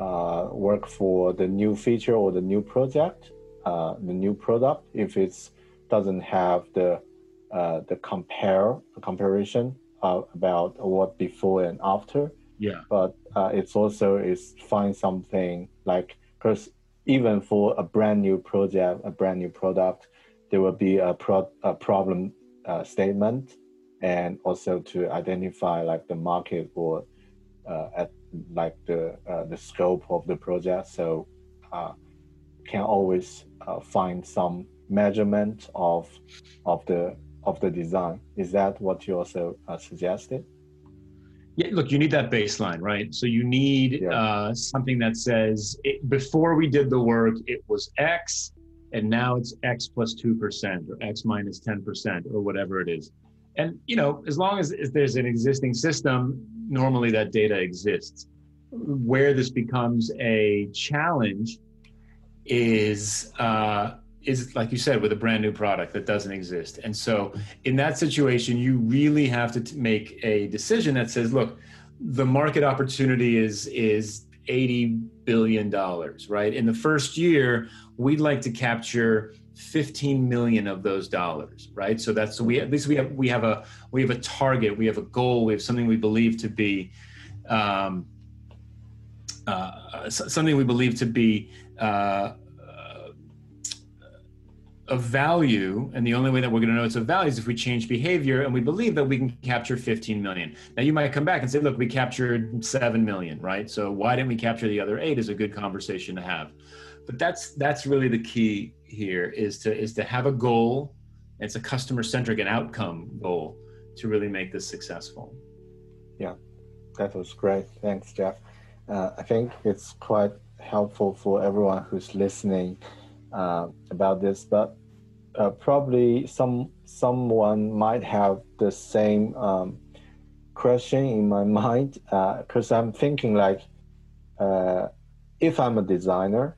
uh, work for the new feature or the new project, uh, the new product. If it doesn't have the uh, the compare the comparison uh, about what before and after. Yeah. But uh, it's also is find something like because even for a brand new project, a brand new product, there will be a pro a problem uh, statement, and also to identify like the market or uh, at like the uh, the scope of the project. So can always find some measurement of of the of the design. Is that what you also uh, suggested? Yeah, look, you need that baseline, right? So you need yeah. uh, something that says it, before we did the work, it was X, and now it's X plus two percent or X minus ten percent or whatever it is. And you know, as long as, as there's an existing system, normally that data exists. Where this becomes a challenge is uh, is like you said with a brand new product that doesn't exist and so in that situation you really have to t- make a decision that says look the market opportunity is is 80 billion dollars right in the first year we'd like to capture 15 million of those dollars right? So that's so we at least we have we have a we have a target we have a goal we have something we believe to be um, uh, something we believe to be uh, a value and the only way that we're going to know it's a value is if we change behavior and we believe that we can capture 15 million. Now you might come back and say look we captured 7 million right? So why didn't we capture the other 8 is a good conversation to have but that's that's really the key here is to is to have a goal. It's a customer centric and outcome goal to really make this successful. Yeah that was great. Thanks jeff. Uh, i think it's quite helpful for everyone who's listening uh, about this, but uh, probably some someone might have the same um, question in my mind because uh, I'm thinking like uh, if I'm a designer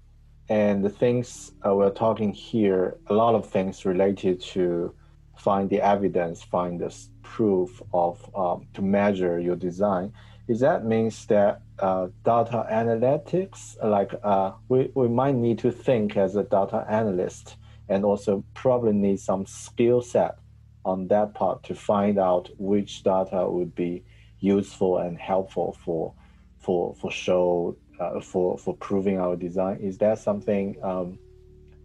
and the things uh, we're talking here, a lot of things related to find the evidence, find the proof of um, to measure your design. Is that means that uh, data analytics, like uh, we, we might need to think as a data analyst and also probably need some skill set on that part to find out which data would be useful and helpful for for for show uh, for for proving our design. Is there something um,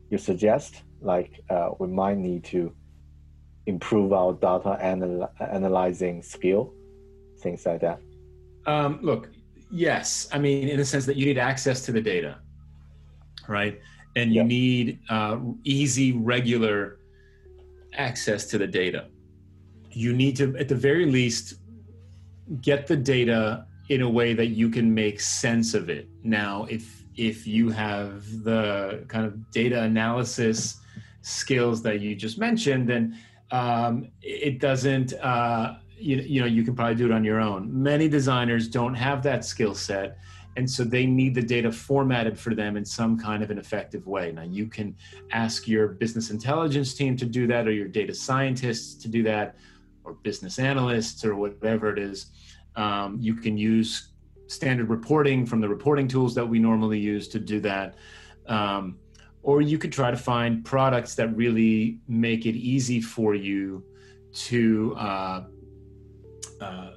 you suggest? Like uh, we might need to improve our data anal- analyzing skill, things like that. Um, look, yes. I mean, in the sense that you need access to the data, right? and you need uh, easy, regular access to the data. You need to, at the very least, get the data in a way that you can make sense of it. Now, if if you have the kind of data analysis skills that you just mentioned, then um, it doesn't. Uh, you, you know, you can probably do it on your own. Many designers don't have that skill set and so they need the data formatted for them in some kind of an effective way now you can ask your business intelligence team to do that or your data scientists to do that or business analysts or whatever it is um, you can use standard reporting from the reporting tools that we normally use to do that. Um, or you could try to find products that really make it easy for you to uh, uh,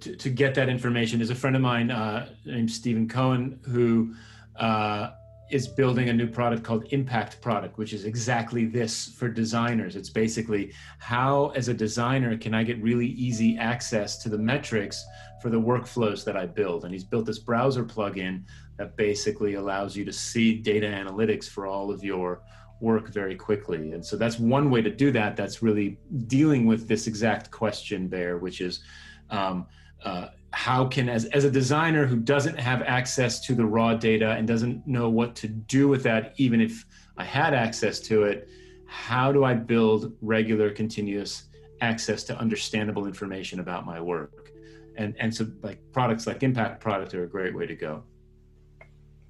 to, to, get that information. Is a friend of mine uh, named Stephen Cohen who uh, is building a new product called Impact Product, which is exactly this for designers. It's basically how, as a designer, can I get really easy access to the metrics for the workflows that I build? And he's built this browser plugin that basically allows you to see data analytics for all of your work very quickly. And so that's one way to do that. That's really dealing with this exact question there, which is um, uh, how can as, as a designer who doesn't have access to the raw data and doesn't know what to do with that even if i had access to it how do i build regular continuous access to understandable information about my work? And and so like products like impact product are a great way to go.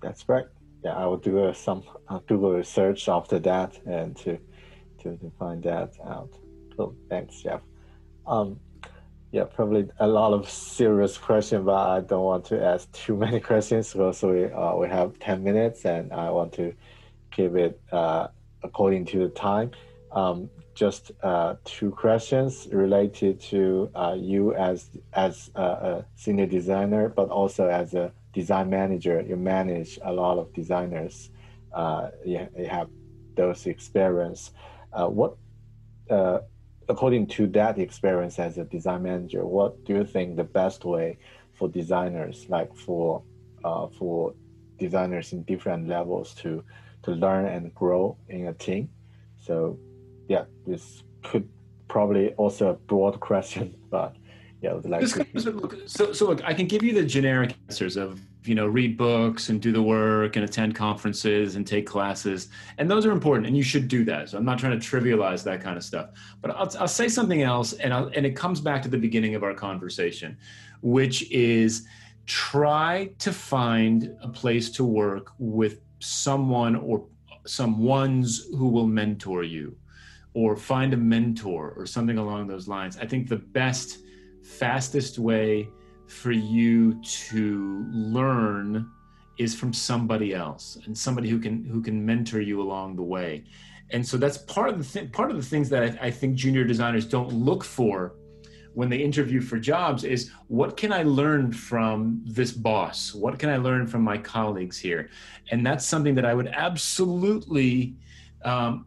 That's right. Yeah i will do a, some uh, google research after that and to, to to find that out. Cool. Thanks jeff. Um, yeah, probably a lot of serious questions, but I don't want to ask too many questions because we uh, we have ten minutes, and I want to keep it uh, according to the time. Um, just uh, two questions related to uh, you as as a, a, senior designer, but also as a design manager. You manage a lot of designers. Uh, you, have those experience. Uh, what according to that experience as a design manager, what do you think the best way for designers, like for uh, for designers in different levels, to to learn and grow in a team? So, yeah, this could probably also a broad question, but yeah, I would like to. Look, so, so look, I can give you the generic answers of you know read books and do the work and attend conferences and take classes. And those are important and you should do that. So i'm not trying to trivialize that kind of stuff. But i'll, I'll say something else and, I'll, and it comes back to the beginning of our conversation which is try to find a place to work with someone or some ones who will mentor you or find a mentor or something along those lines. I think the best fastest way for you to learn is from somebody else and somebody who can who can mentor you along the way and so that's part of the th- part of the things that I, I think junior designers don't look for when they interview for jobs is what can I learn from this boss? What can I learn from my colleagues here? And that's something that I would absolutely um,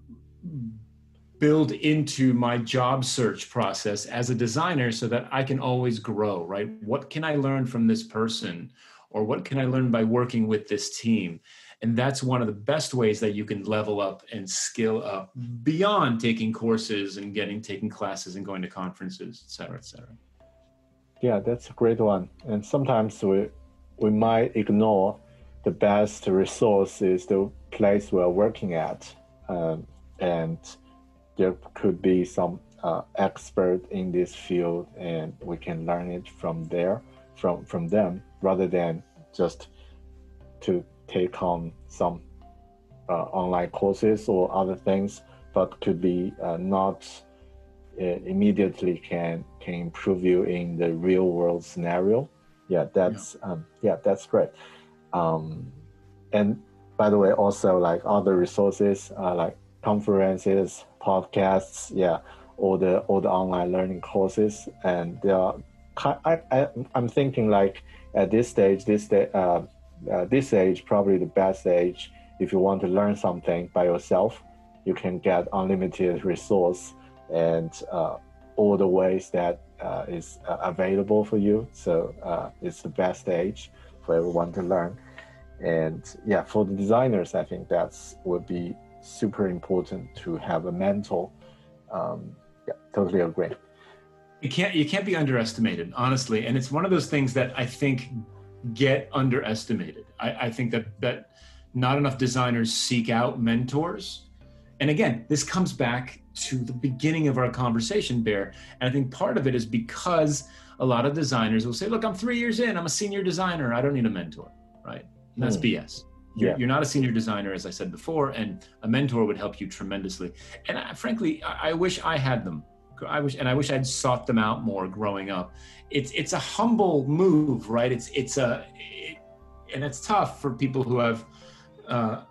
build into my job search process as a designer so that I can always grow, right? What can I learn from this person? Or what can I learn by working with this team? And that's one of the best ways that you can level up and skill up beyond taking courses and getting taking classes and going to conferences, et cetera, et cetera. Yeah, that's a great one. And sometimes we we might ignore the best resource is the place we're working at. Um, and there could be some uh, expert in this field and we can learn it from there from from them rather than just to take on some uh, online courses or other things but could be uh, not uh, immediately can can improve you in the real world scenario. Yeah that's yeah, um, yeah that's great. Um, and by the way also like other resources uh, like conferences podcasts, yeah, all the all the online learning courses, and they are. I, I I'm thinking like at this stage, this day, uh, uh, this age probably the best age if you want to learn something by yourself. You can get unlimited resource and uh, all the ways that uh, is uh, available for you. So uh, it's the best age for everyone to learn. And yeah, for the designers, I think that's would be super important to have a mentor. Um, yeah, totally agree. You can't you can't be underestimated, honestly. And it's one of those things that I think get underestimated. I, I think that that not enough designers seek out mentors. And again, this comes back to the beginning of our conversation, Bear. And I think part of it is because a lot of designers will say, look, I'm three years in, I'm a senior designer, I don't need a mentor, right? And that's hmm. BS. You're, yeah. you're, not a senior designer, as I said before, and a mentor would help you tremendously. And I, frankly, I, I, wish I had them. I wish, and I wish I'd sought them out more growing up. It's it's a humble move, right? It's it's a, it, and it's tough for people who have uh,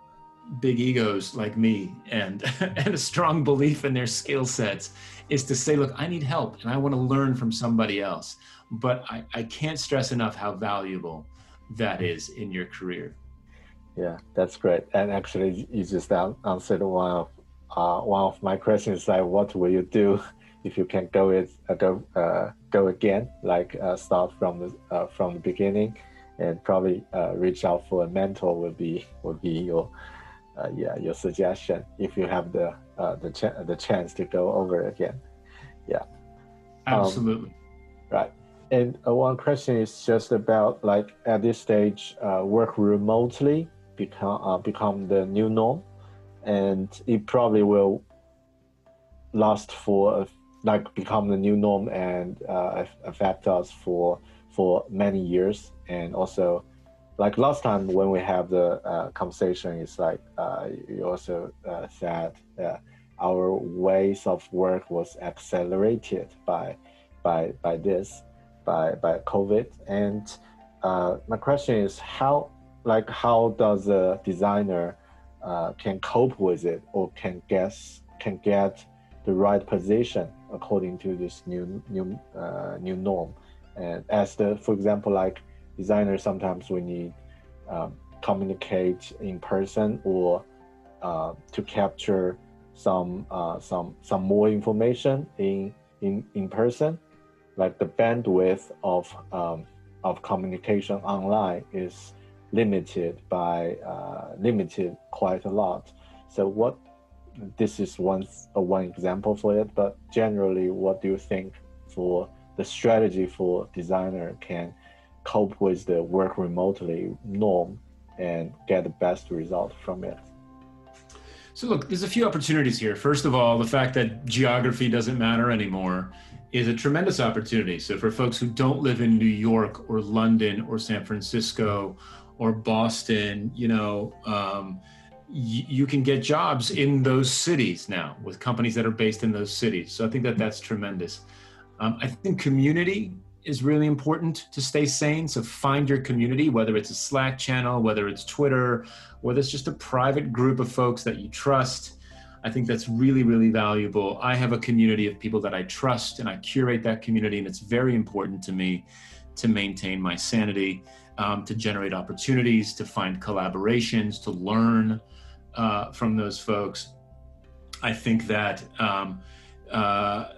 big egos like me and and a strong belief in their skill sets. Is to say, look, I need help, and I want to learn from somebody else. But I, I can't stress enough how valuable that is in your career. Yeah, that's great. And actually, you just answered one of uh, one of my questions. Like, what will you do if you can go it uh, go uh, go again? Like, uh, start from the uh, from the beginning, and probably uh, reach out for a mentor. would be will be your yeah your suggestion if you have the the ch- the chance to go over again. Yeah, absolutely. Um, right. and uh, one question is just about like at this stage, uh, work remotely become uh, become the new norm, and it probably will last for like become the new norm and uh, affect us for for many years. And also like last time when we have the uh, conversation it's like uh, you also uh, said our ways of work was accelerated by by by this by by covid. And uh, my question is how like how does a designer uh, can cope with it or can guess can get the right position according to this new new uh, new norm. And as the, for example, like designers, sometimes we need um, communicate in person or uh, to capture some uh, some some more information in in in person. Like the bandwidth of um, of communication online is limited by uh, limited quite a lot. So what this is one uh, one example for it. But generally, what do you think for the strategy for designer can cope with the work remotely norm and get the best result from it? So look, there's a few opportunities here. First of all, the fact that geography doesn't matter anymore is a tremendous opportunity. So for folks who don't live in New York or London or San Francisco or Boston, you know, um, you can get jobs in those cities now with companies that are based in those cities. So I think that that's tremendous. Um, I think community is really important to stay sane. So find your community, whether it's a Slack channel, whether it's Twitter, whether it's just a private group of folks that you trust. I think that's really, really valuable. I have a community of people that I trust and I curate that community, and it's very important to me to maintain my sanity, um, to generate opportunities, to find collaborations, to learn uh, from those folks. I think that um, uh,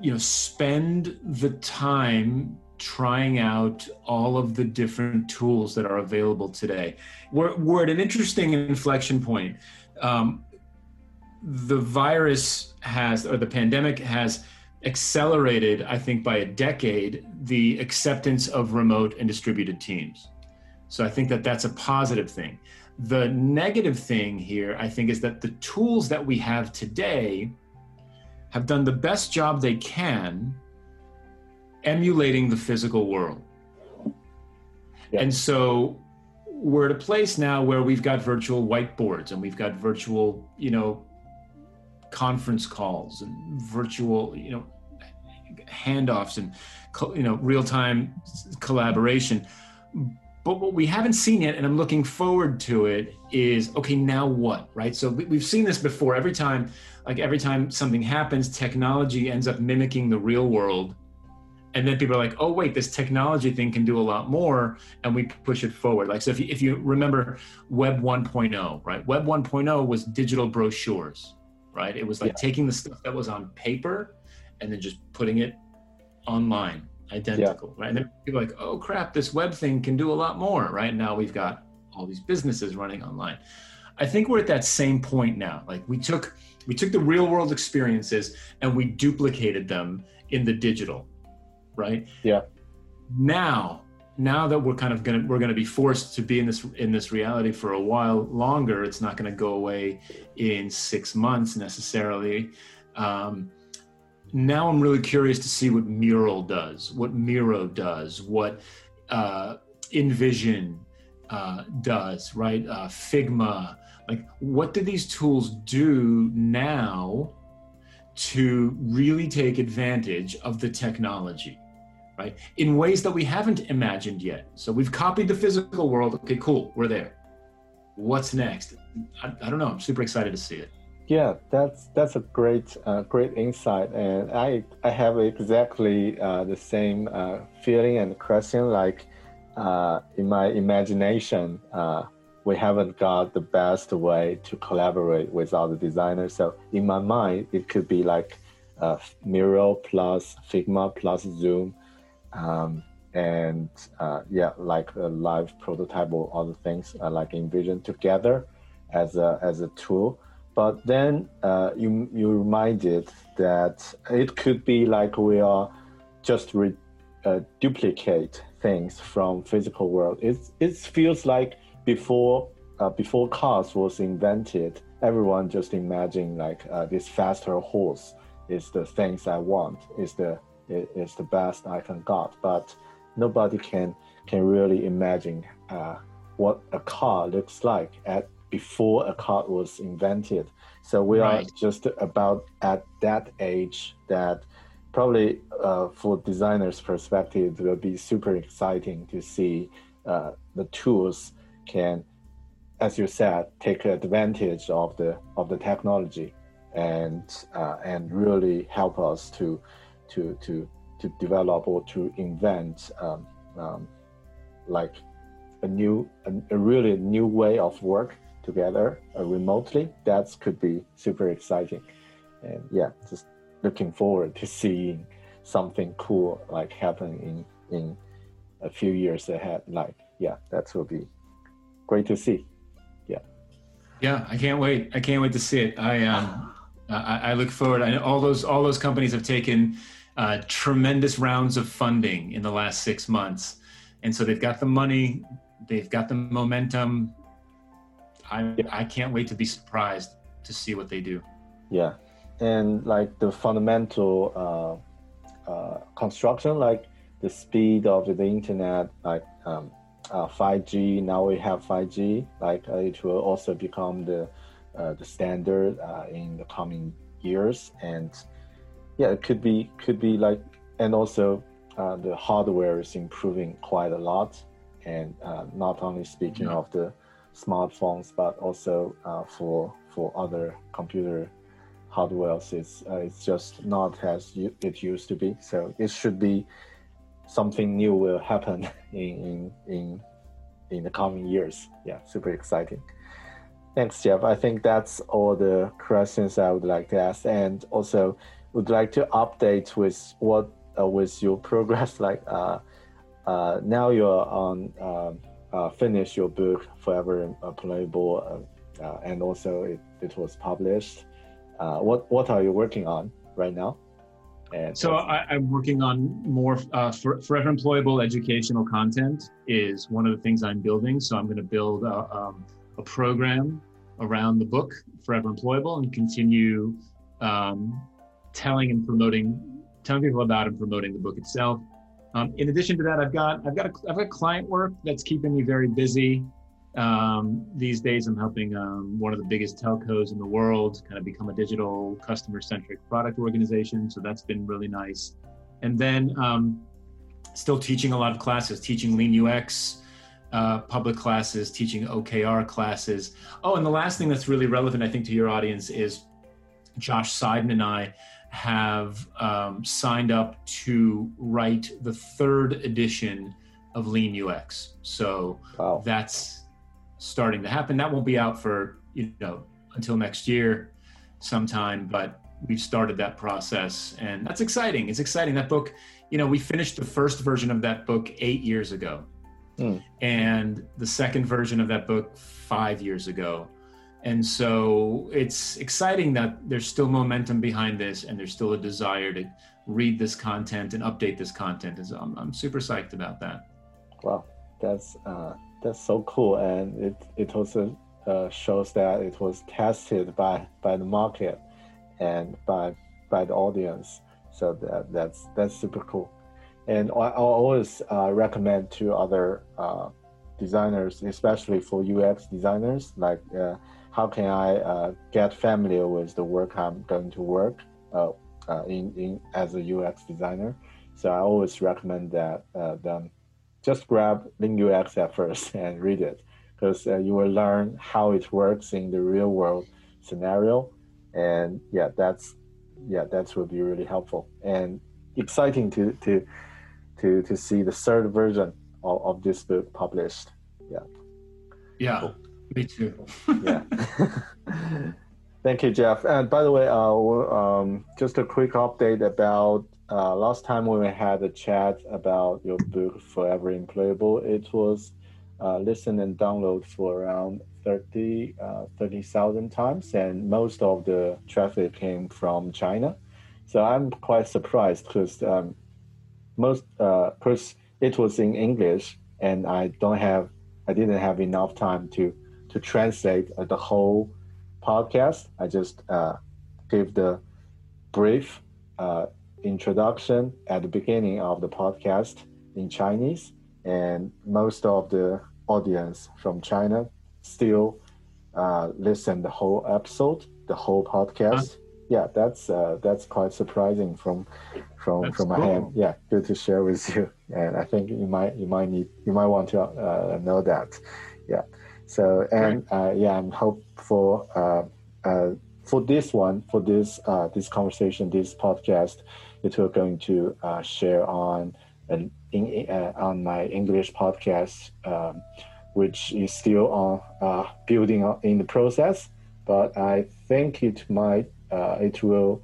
you know spend the time trying out all of the different tools that are available today. We're, we're at an interesting inflection point. Um, the virus has, or the pandemic has accelerated, I think, by a decade, the acceptance of remote and distributed teams. So I think that that's a positive thing. The negative thing here, I think, is that the tools that we have today have done the best job they can emulating the physical world. Yeah. And so we're at a place now where we've got virtual whiteboards and we've got virtual, you know, conference calls and virtual, you know, handoffs and you know real-time collaboration but what we haven't seen yet, and I'm looking forward to it, is okay, now what, right? So we've seen this before. Every time, like every time something happens, technology ends up mimicking the real world. And then people are like, oh, wait, this technology thing can do a lot more. And we push it forward. Like, so if you, if you remember Web 1.0, right? Web 1.0 was digital brochures, right? It was like yeah. taking the stuff that was on paper and then just putting it online identical, yeah. right? And then people are like, oh crap, this web thing can do a lot more, right? Now we've got all these businesses running online. I think we're at that same point now. Like we took we took the real world experiences and we duplicated them in the digital, right? Yeah. Now, now that we're kind of gonna we're gonna be forced to be in this in this reality for a while longer. It's not gonna go away in six months necessarily. Um, now I'm really curious to see what Mural does, what Miro does, what uh, InVision uh, does, right? Uh, Figma, like what do these tools do now to really take advantage of the technology, right? In ways that we haven't imagined yet. So we've copied the physical world. Okay, cool, we're there. What's next? I, I don't know. I'm super excited to see it. Yeah, that's that's a great uh, great insight, and I I have exactly uh, the same uh, feeling and question. Like uh, in my imagination, uh, we haven't got the best way to collaborate with other designers. So in my mind, it could be like uh, Miro plus Figma plus Zoom, um, and yeah, like a live prototype or other things like InVision together as a as a tool but then uh, you you reminded that it could be like we are just re, uh, duplicate things from physical world. It it feels like before uh, before cars was invented, everyone just imagined like uh, this faster horse is the things I want, is the is the best I can got. But nobody can can really imagine uh, what a car looks like at before a car was invented. So we right. are just about at that age that probably uh, for designers' perspective, it will be super exciting to see uh, the tools can, as you said, take advantage of the of the technology and uh, and really help us to to to to develop or to invent um, um, like a new a, a, really new way of work together uh, remotely that could be super exciting. And yeah just looking forward to seeing something cool like happen in in a few years ahead. Like yeah that will be great to see. Yeah. Yeah i can't wait. I can't wait to see it. I um I, I look forward. I know all those all those companies have taken uh, tremendous rounds of funding in the last six months. And so they've got the money they've got the momentum I, I can't wait to be surprised to see what they do. Yeah, and like the fundamental uh, uh, construction, like the speed of the internet, like um, uh, 5G. Now we have 5G. Like uh, it will also become the uh, the standard uh, in the coming years, and yeah, it could be could be like, and also the hardware is improving quite a lot, and not only speaking yeah. of the smartphones, but also uh, for for other computer hardware. It's uh, it's just not as it used to be. So it should be something new will happen in in in, in the coming years. Yeah, super exciting. Thanks, Jeff. I think that's all the questions I would like to ask, and also would like to update with what uh, with your progress. Like uh, uh, now you're on. Um, uh, finish your book forever employable uh, uh, and also it, it was published. Uh, what what are you working on right now? And so I, am working on more uh, for, forever employable educational content is one of the things i'm building. So i'm going to build a, um, a, program around the book forever employable and continue um, telling and promoting telling people about and promoting the book itself um, in addition to that, I've got I've got a, I've got client work that's keeping me very busy. Um, these days, I'm helping um, one of the biggest telcos in the world kind of become a digital customer-centric product organization. So that's been really nice. And then um, still teaching a lot of classes, teaching Lean UX. Uh, public classes, teaching OKR classes. Oh, and the last thing that's really relevant, I think, to your audience is Josh Seiden and I have um, signed up to write the third edition of Lean UX. So wow. that's starting to happen. That won't be out for you know until next year, sometime. But we've started that process, and that's exciting. It's exciting. That book, you know, we finished the first version of that book eight years ago, mm. and the second version of that book five years ago and so it's exciting that there's still momentum behind this and there's still a desire to read this content and update this content. And so I'm, I'm super psyched about that. Wow, that's uh, that's so cool, and it it also uh, shows that it was tested by by the market and by by the audience. So that that's that's super cool. And I, I always uh, recommend to other uh, designers, especially for UX designers, like uh, how can I uh, get familiar with the work I'm going to work uh, uh, in, in as a UX designer. So I always recommend that uh, them just grab Lean UX at first and read it because uh, you will learn how it works in the real world scenario. And yeah, that's yeah, that will be really helpful and exciting to to to to see the third version of, of this book published. Yeah. Yeah. Cool. Me too. yeah. Thank you, Jeff. And by the way, uh, um, just a quick update about uh, last time when we had a chat about your book, Forever Employable. It was uh, listened and download for around 30 uh, 30,000 times, and most of the traffic came from China. So I'm quite surprised because um, most because it was in English and I don't have I didn't have enough time to to translate the whole podcast. I just gave the brief introduction at the beginning of the podcast in Chinese, and most of the audience from China still uh, listen the whole episode, the whole podcast. Huh? Yeah, that's uh, that's quite surprising from from that's from my cool. hand. Yeah, good to share with you, and I think you might you might need you might want to uh, know that. Yeah. So and uh, yeah, I'm hope for uh, uh, for this one for this this conversation this podcast that we're going to share on in, on my English podcast. Um, which is still on uh, building in the process. But I think it might uh, it will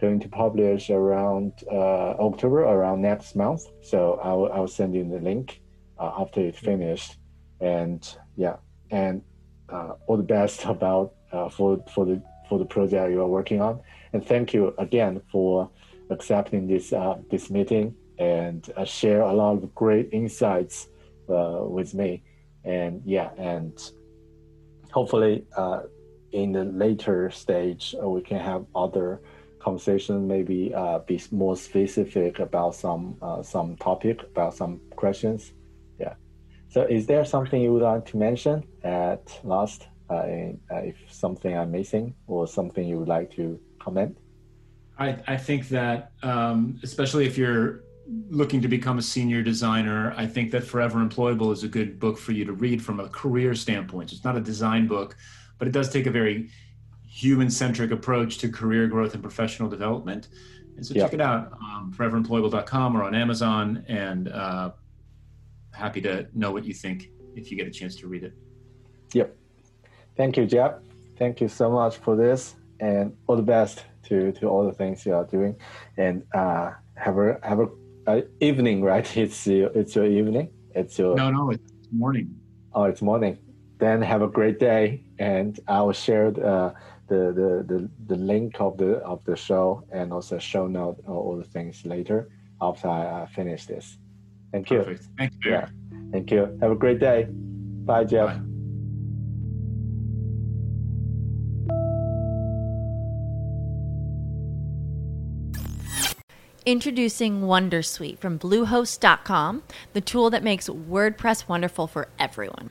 going to publish around uh, October, around next month. So I will I will send you the link uh, after it's finished. And yeah, and uh, all the best about uh, for for the for the project you are working on. And thank you again for accepting this this meeting and share a lot of great insights with me and yeah, and hopefully uh, in the later stage uh, we can have other conversation, maybe uh, be more specific about some uh, some topic, about some questions. So, is there something you would like to mention at last? Uh, in, uh, if something I'm missing or something you would like to comment? I, I think that um, especially if you're looking to become a senior designer, I think that Forever Employable is a good book for you to read from a career standpoint. It's not a design book, but it does take a very human centric approach to career growth and professional development. And so check it out, um, foreveremployable.com or on Amazon. And uh, happy to know what you think if you get a chance to read it. Yep. Thank you, Jeff. Thank you so much for this and all the best to, to all the things you are doing. And uh, have a have a uh, evening, right? It's your, it's your evening. It's your no, no, it's morning. Oh, it's morning. Then have a great day, and I will share the, uh, the, the, the, the link of the of the show and also show note all the things later after I uh, finish this. Thank you. Perfect. Thank you. Yeah. Thank you. Have a great day. Bye, Jeff. Bye. Introducing Wondersuite from Bluehost.com, the tool that makes WordPress wonderful for everyone.